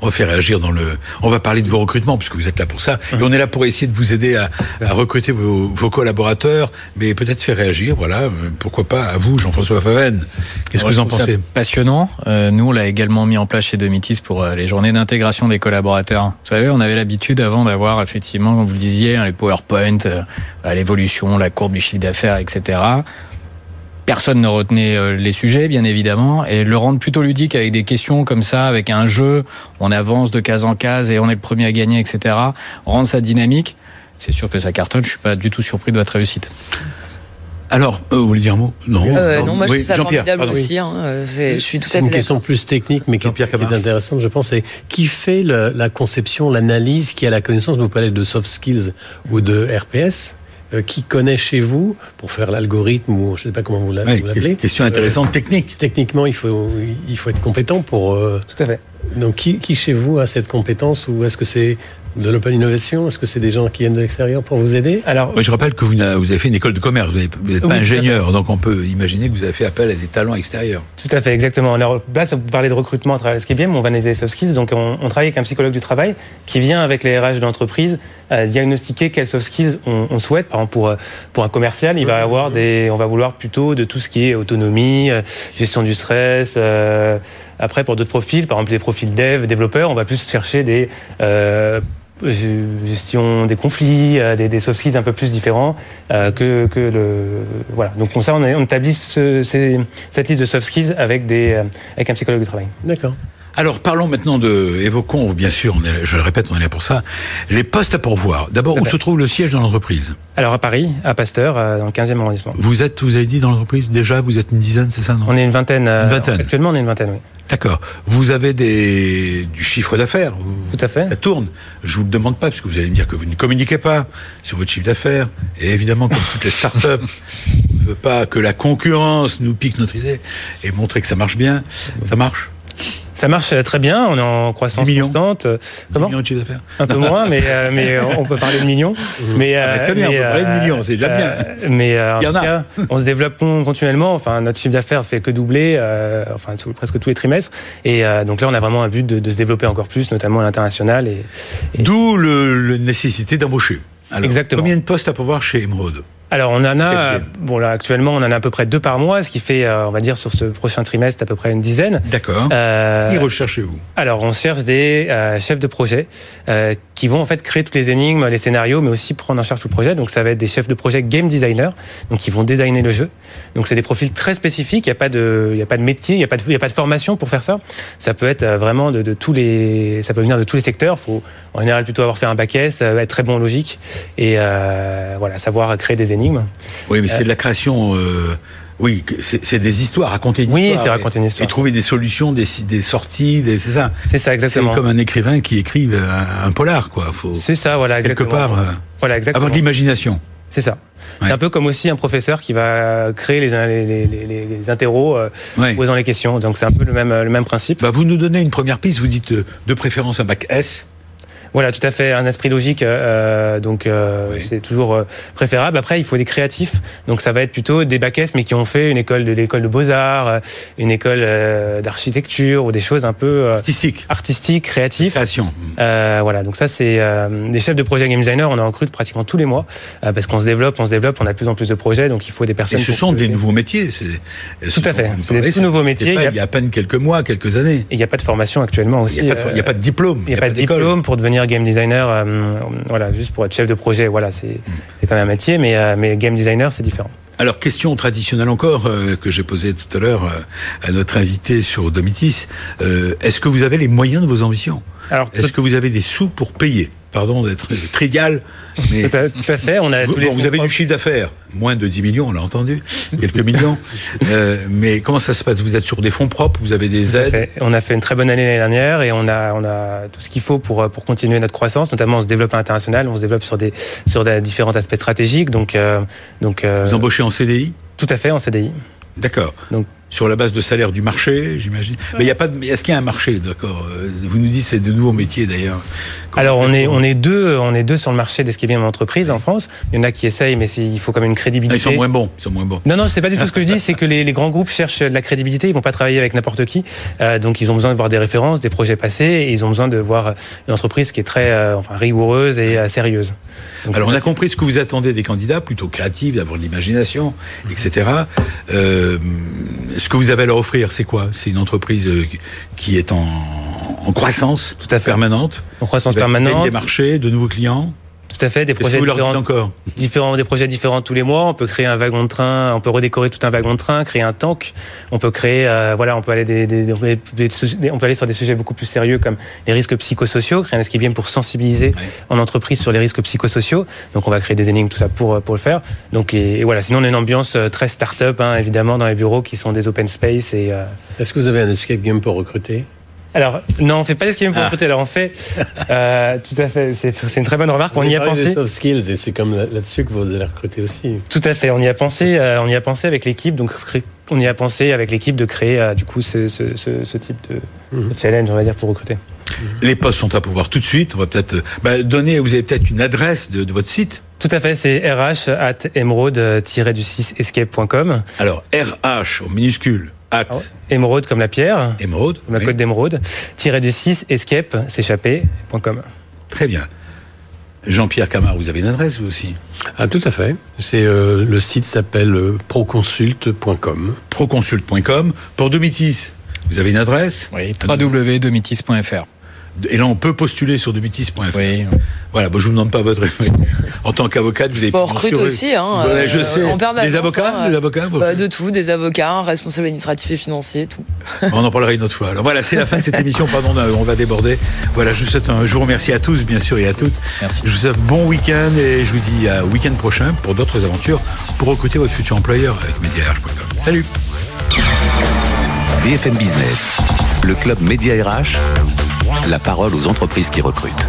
On va faire réagir dans le. On va parler de vos recrutements puisque vous êtes là pour ça. Et on est là pour essayer de vous aider à, à recruter vos, vos collaborateurs, mais peut-être faire réagir. Voilà, euh, pourquoi pas à vous, Jean-François Favenne. Qu'est-ce que vous en pensez? Passionnant. Euh, nous, on l'a également mis en place chez Domitis pour euh, les journées d'intégration des collaborateurs. Vous savez, on avait l'habitude avant d'avoir effectivement, comme vous le disiez, hein, les PowerPoint, euh, l'évolution, la courbe du chiffre d'affaires, etc. Personne ne retenait euh, les sujets, bien évidemment, et le rendre plutôt ludique avec des questions comme ça, avec un jeu, on avance de case en case et on est le premier à gagner, etc. Rendre ça dynamique, c'est sûr que ça cartonne. Je suis pas du tout surpris de votre réussite. Alors, euh, vous voulez dire un mot? Non. Euh, non, moi je Oui, trouve ça Jean-Pierre, formidable pardon. aussi. hein, euh, Je suis tout C'est à une fait question d'accord. plus technique, mais qui, qui est intéressante, je pense. C'est qui fait le- la conception, l'analyse, qui a la connaissance Vous parlez de soft skills ou de RPS. Euh, qui connaît chez vous pour faire l'algorithme ou je ne sais pas comment vous l'appelez question intéressante technique. Techniquement, il faut, il faut être compétent pour. euh, Tout à fait. donc, qui, qui chez vous a cette compétence ou est-ce que c'est de l'open innovation? Est-ce que c'est des gens qui viennent de l'extérieur pour vous aider? Alors, Oui, je rappelle que vous, avez fait une école de commerce, vous n'êtes pas Oui, ingénieur, donc on peut imaginer que vous avez fait appel à des talents extérieurs. Tout à fait, exactement. Alors là, ça vous parlez de recrutement à travers game, on va analyser les soft skills. Donc on, on travaille avec un psychologue du travail qui vient avec les RH de l'entreprise euh, diagnostiquer quels soft skills on, on souhaite. Par exemple, pour, euh, pour un commercial, il va avoir des, on va vouloir plutôt de tout ce qui est autonomie, euh, gestion du stress. euh, après, pour d'autres profils, par exemple les profils dev, développeurs, on va plus chercher des gestion des conflits, des, des soft skills un peu plus différents euh, que, que le voilà. Donc comme ça, on, établit ce- cette liste de soft skills avec des avec un psychologue du travail. D'accord. Alors parlons maintenant de, évoquons bien sûr, on est, je le répète, on est là pour ça, les postes à pourvoir. D'abord, où fait. se trouve le siège de l'entreprise Alors à Paris, à Pasteur, euh, dans le 15e arrondissement. Vous êtes, vous avez dit dans l'entreprise déjà, vous êtes une dizaine, c'est ça non On est une vingtaine. euh, Une vingtaine. Actuellement, on est une vingtaine, oui. D'accord. Vous avez des, du chiffre d'affaires. Tout à fait. Ça tourne. Je vous le demande pas parce que vous allez me dire que vous ne communiquez pas sur votre chiffre d'affaires. Et évidemment, comme toutes les startups, on ne veut pas que la concurrence nous pique notre idée et montrer que ça marche bien. Ça marche. Ça marche très bien. On est en croissance 10 millions. constante. Euh, 10 Comment millions de chiffre d'affaires. Un peu moins, mais euh, mais on peut parler de millions. Mais, Ah, très bien, on peut parler de millions, c'est déjà bien. euh, mais euh, en tout cas, on se développe con- continuellement. Enfin, notre chiffre d'affaires fait que doubler, euh, enfin tout- presque tous les trimestres. Et euh, donc là, on a vraiment un but de, de se développer encore plus, notamment à l'international. Et Et- D'où le nécessité d'embaucher. Exactement. Combien de postes à pourvoir chez Emeraude? Alors on en a, bon là actuellement, on en a à peu près deux par mois, ce qui fait, euh, on va dire, sur ce prochain trimestre, à peu près une dizaine. D'accord. Euh, Qui recherchez-vous? Alors, on cherche des euh, chefs de projet euh, qui vont en fait créer toutes les énigmes, les scénarios, mais aussi prendre en charge tout le projet. Donc, ça va être des chefs de projet game designer, donc qui vont designer le jeu. Donc, c'est des profils très spécifiques. Il n'y a pas de, il y a pas de métier, il n'y a pas de, il y a pas de formation pour faire ça. Ça peut être vraiment de, de tous les, ça peut venir de tous les secteurs. Faut en général plutôt avoir fait un bac S, être très bon en logique et euh, voilà, savoir créer des énigmes. Oui, mais c'est de la création. euh, oui, c'est c'est des histoires, raconter une Oui, histoire. c'est et- raconter une histoire. Et trouver des solutions, des, des sorties, c'est ça. C'est ça exactement. C'est comme un écrivain qui écrit un, un polar, quoi. C'est ça, voilà, quelque exactement. part euh, voilà, exactement. avoir de l'imagination. C'est ça. Ouais. C'est un peu comme aussi un professeur qui va créer les, les, les, les, les interros euh, Ouais. posant les questions. Donc c'est un peu le même, le même principe. Bah, vous nous donnez une première piste. Vous dites de préférence un bac S. Voilà, tout à fait, un esprit logique. euh, donc euh, Oui. c'est toujours euh, préférable. Après, il faut des créatifs. Donc ça va être plutôt des bacs mais qui ont fait une école de l'école de beaux arts, euh, une école euh, d'architecture ou des choses un peu euh, Artistique. artistiques, créatifs. Création. Euh, voilà, donc ça c'est euh, des chefs de projet game designer, on en recrute pratiquement tous les mois euh, parce qu'on se développe, on se développe, on a de plus en plus de projets, donc il faut des Et personnes. ce pour sont des nouveaux métiers. c'est- ce Tout à fait. C'est des tout nouveaux métiers. pas Il y a- il y a à peine quelques mois, quelques années. Et il n'y a pas de formation actuellement aussi. Il n'y a, pas de- a pas de diplôme. Il n'y a pas de d'école. diplôme pour devenir game designer, euh, voilà, juste pour être chef de projet, voilà, c'est quand même un métier, mais, euh, mais game designer, c'est différent. Alors, question traditionnelle encore, euh, que j'ai posée tout à l'heure euh, à notre invité sur Domitis. Est-ce que vous avez les moyens de vos ambitions? Est-ce que vous avez des sous pour payer? Pardon d'être trivial, mais tout à, tout à fait, on a vous, tous les bon, vous fonds avez du chiffre d'affaires, moins de 10 millions, on l'a entendu, quelques millions. Euh, mais comment ça se passe? Vous êtes sur des fonds propres, vous avez des Tout aides? On a fait une très bonne année l'année dernière et on a, on a tout ce qu'il faut pour, pour continuer notre croissance. Notamment, on se développe à l'international, on se développe sur des, sur des différents aspects stratégiques. Donc, euh, donc euh, Vous embauchez en CDI tout à fait en CDI. D'accord. Donc- sur la base de salaire du marché, j'imagine. Mais il y a pas de. Est-ce qu'il y a un marché, d'accord Euh, Vous nous dites c'est de nouveaux métiers d'ailleurs. Alors on est on est deux on est deux sur le marché d'escape game entreprise en France. Il y en a qui essayent mais c'est- il faut quand même une Ah, crédibilité. ils sont moins bons. Ils sont moins bons. Non, non, c'est pas du tout ce que je dis, c'est que les, les grands groupes cherchent de la crédibilité, ils vont pas travailler avec n'importe qui, euh, donc ils ont besoin de voir des références, des projets passés, et ils ont besoin de voir une entreprise qui est très euh, enfin, rigoureuse et euh, sérieuse. Donc, Alors on a compris ce que vous attendez des candidats, plutôt créatifs, d'avoir de l'imagination, etc. Ce que vous avez à leur offrir, c'est quoi? C'est une entreprise euh, qui est en, en croissance Tout à fait. permanente, en croissance Vous avez permanente. des marchés, de nouveaux clients? Tout à fait, des projets différents, encore différents, des projets différents tous les mois. On peut créer un wagon de train, on peut redécorer tout un wagon de train, créer un tank. On peut créer, euh, voilà, on peut aller des, des, des, on peut aller sur des sujets beaucoup plus sérieux comme les risques psychosociaux, créer un escape game pour sensibiliser en entreprise sur les risques psychosociaux. Donc on va créer des énigmes, tout ça pour pour le faire. Donc et, voilà, sinon on a une ambiance euh, très start-up, hein, évidemment, dans les bureaux qui sont des open space et. Euh... Est-ce que vous avez un escape game pour recruter? Alors, non, on fait pas d'escape game pour ah. recruter. Alors, on fait, euh, tout à fait, c'est une très bonne remarque. on y a pensé. Des soft skills, et c'est comme là-dessus que vous allez recruter aussi. Tout à fait, on y a pensé, euh, on y a pensé avec l'équipe. Donc, on y a pensé avec l'équipe de créer, euh, du coup, ce, ce, ce, ce type de, de, mhm. challenge, on va dire, pour recruter. Les postes sont à pouvoir tout de suite. On va peut-être bah, donner, vous avez peut-être une adresse de, de votre site tout à fait, c'est rh at emeraude-du6escape.com. Alors, RH au minuscule, at ah Émeraude comme la pierre. Émeraude. Comme la côte d'émeraude. Tiré du 6, escape, s'échapper.com. Très bien. Jean-Pierre Camard, vous avez une adresse vous aussi? Ah tout à fait. C'est euh, le site s'appelle euh, proconsult.com. Proconsult.com. Pour Domitis, vous avez une adresse? Oui, www.domitis.fr. Et là, on peut postuler sur demutis.fr. Oui. Voilà, bon, je vous demande pas votre. en tant qu'avocate, vous avez. Bon, on recrute aussi, hein. je euh, sais. des avocats, hein, des avocats. Bah, de tout, des avocats, responsables administratifs et financiers, tout. on en parlera une autre fois. Alors voilà, c'est la fin de cette émission. Pardon, on va déborder. Voilà, je vous souhaite un, je vous remercie à tous, bien sûr, et à toutes. Merci. Je vous souhaite bon week-end et je vous dis à week-end prochain pour d'autres aventures pour recruter votre futur employeur avec mediarh.com. Salut. BFM Business, le club Média RH la parole aux entreprises qui recrutent.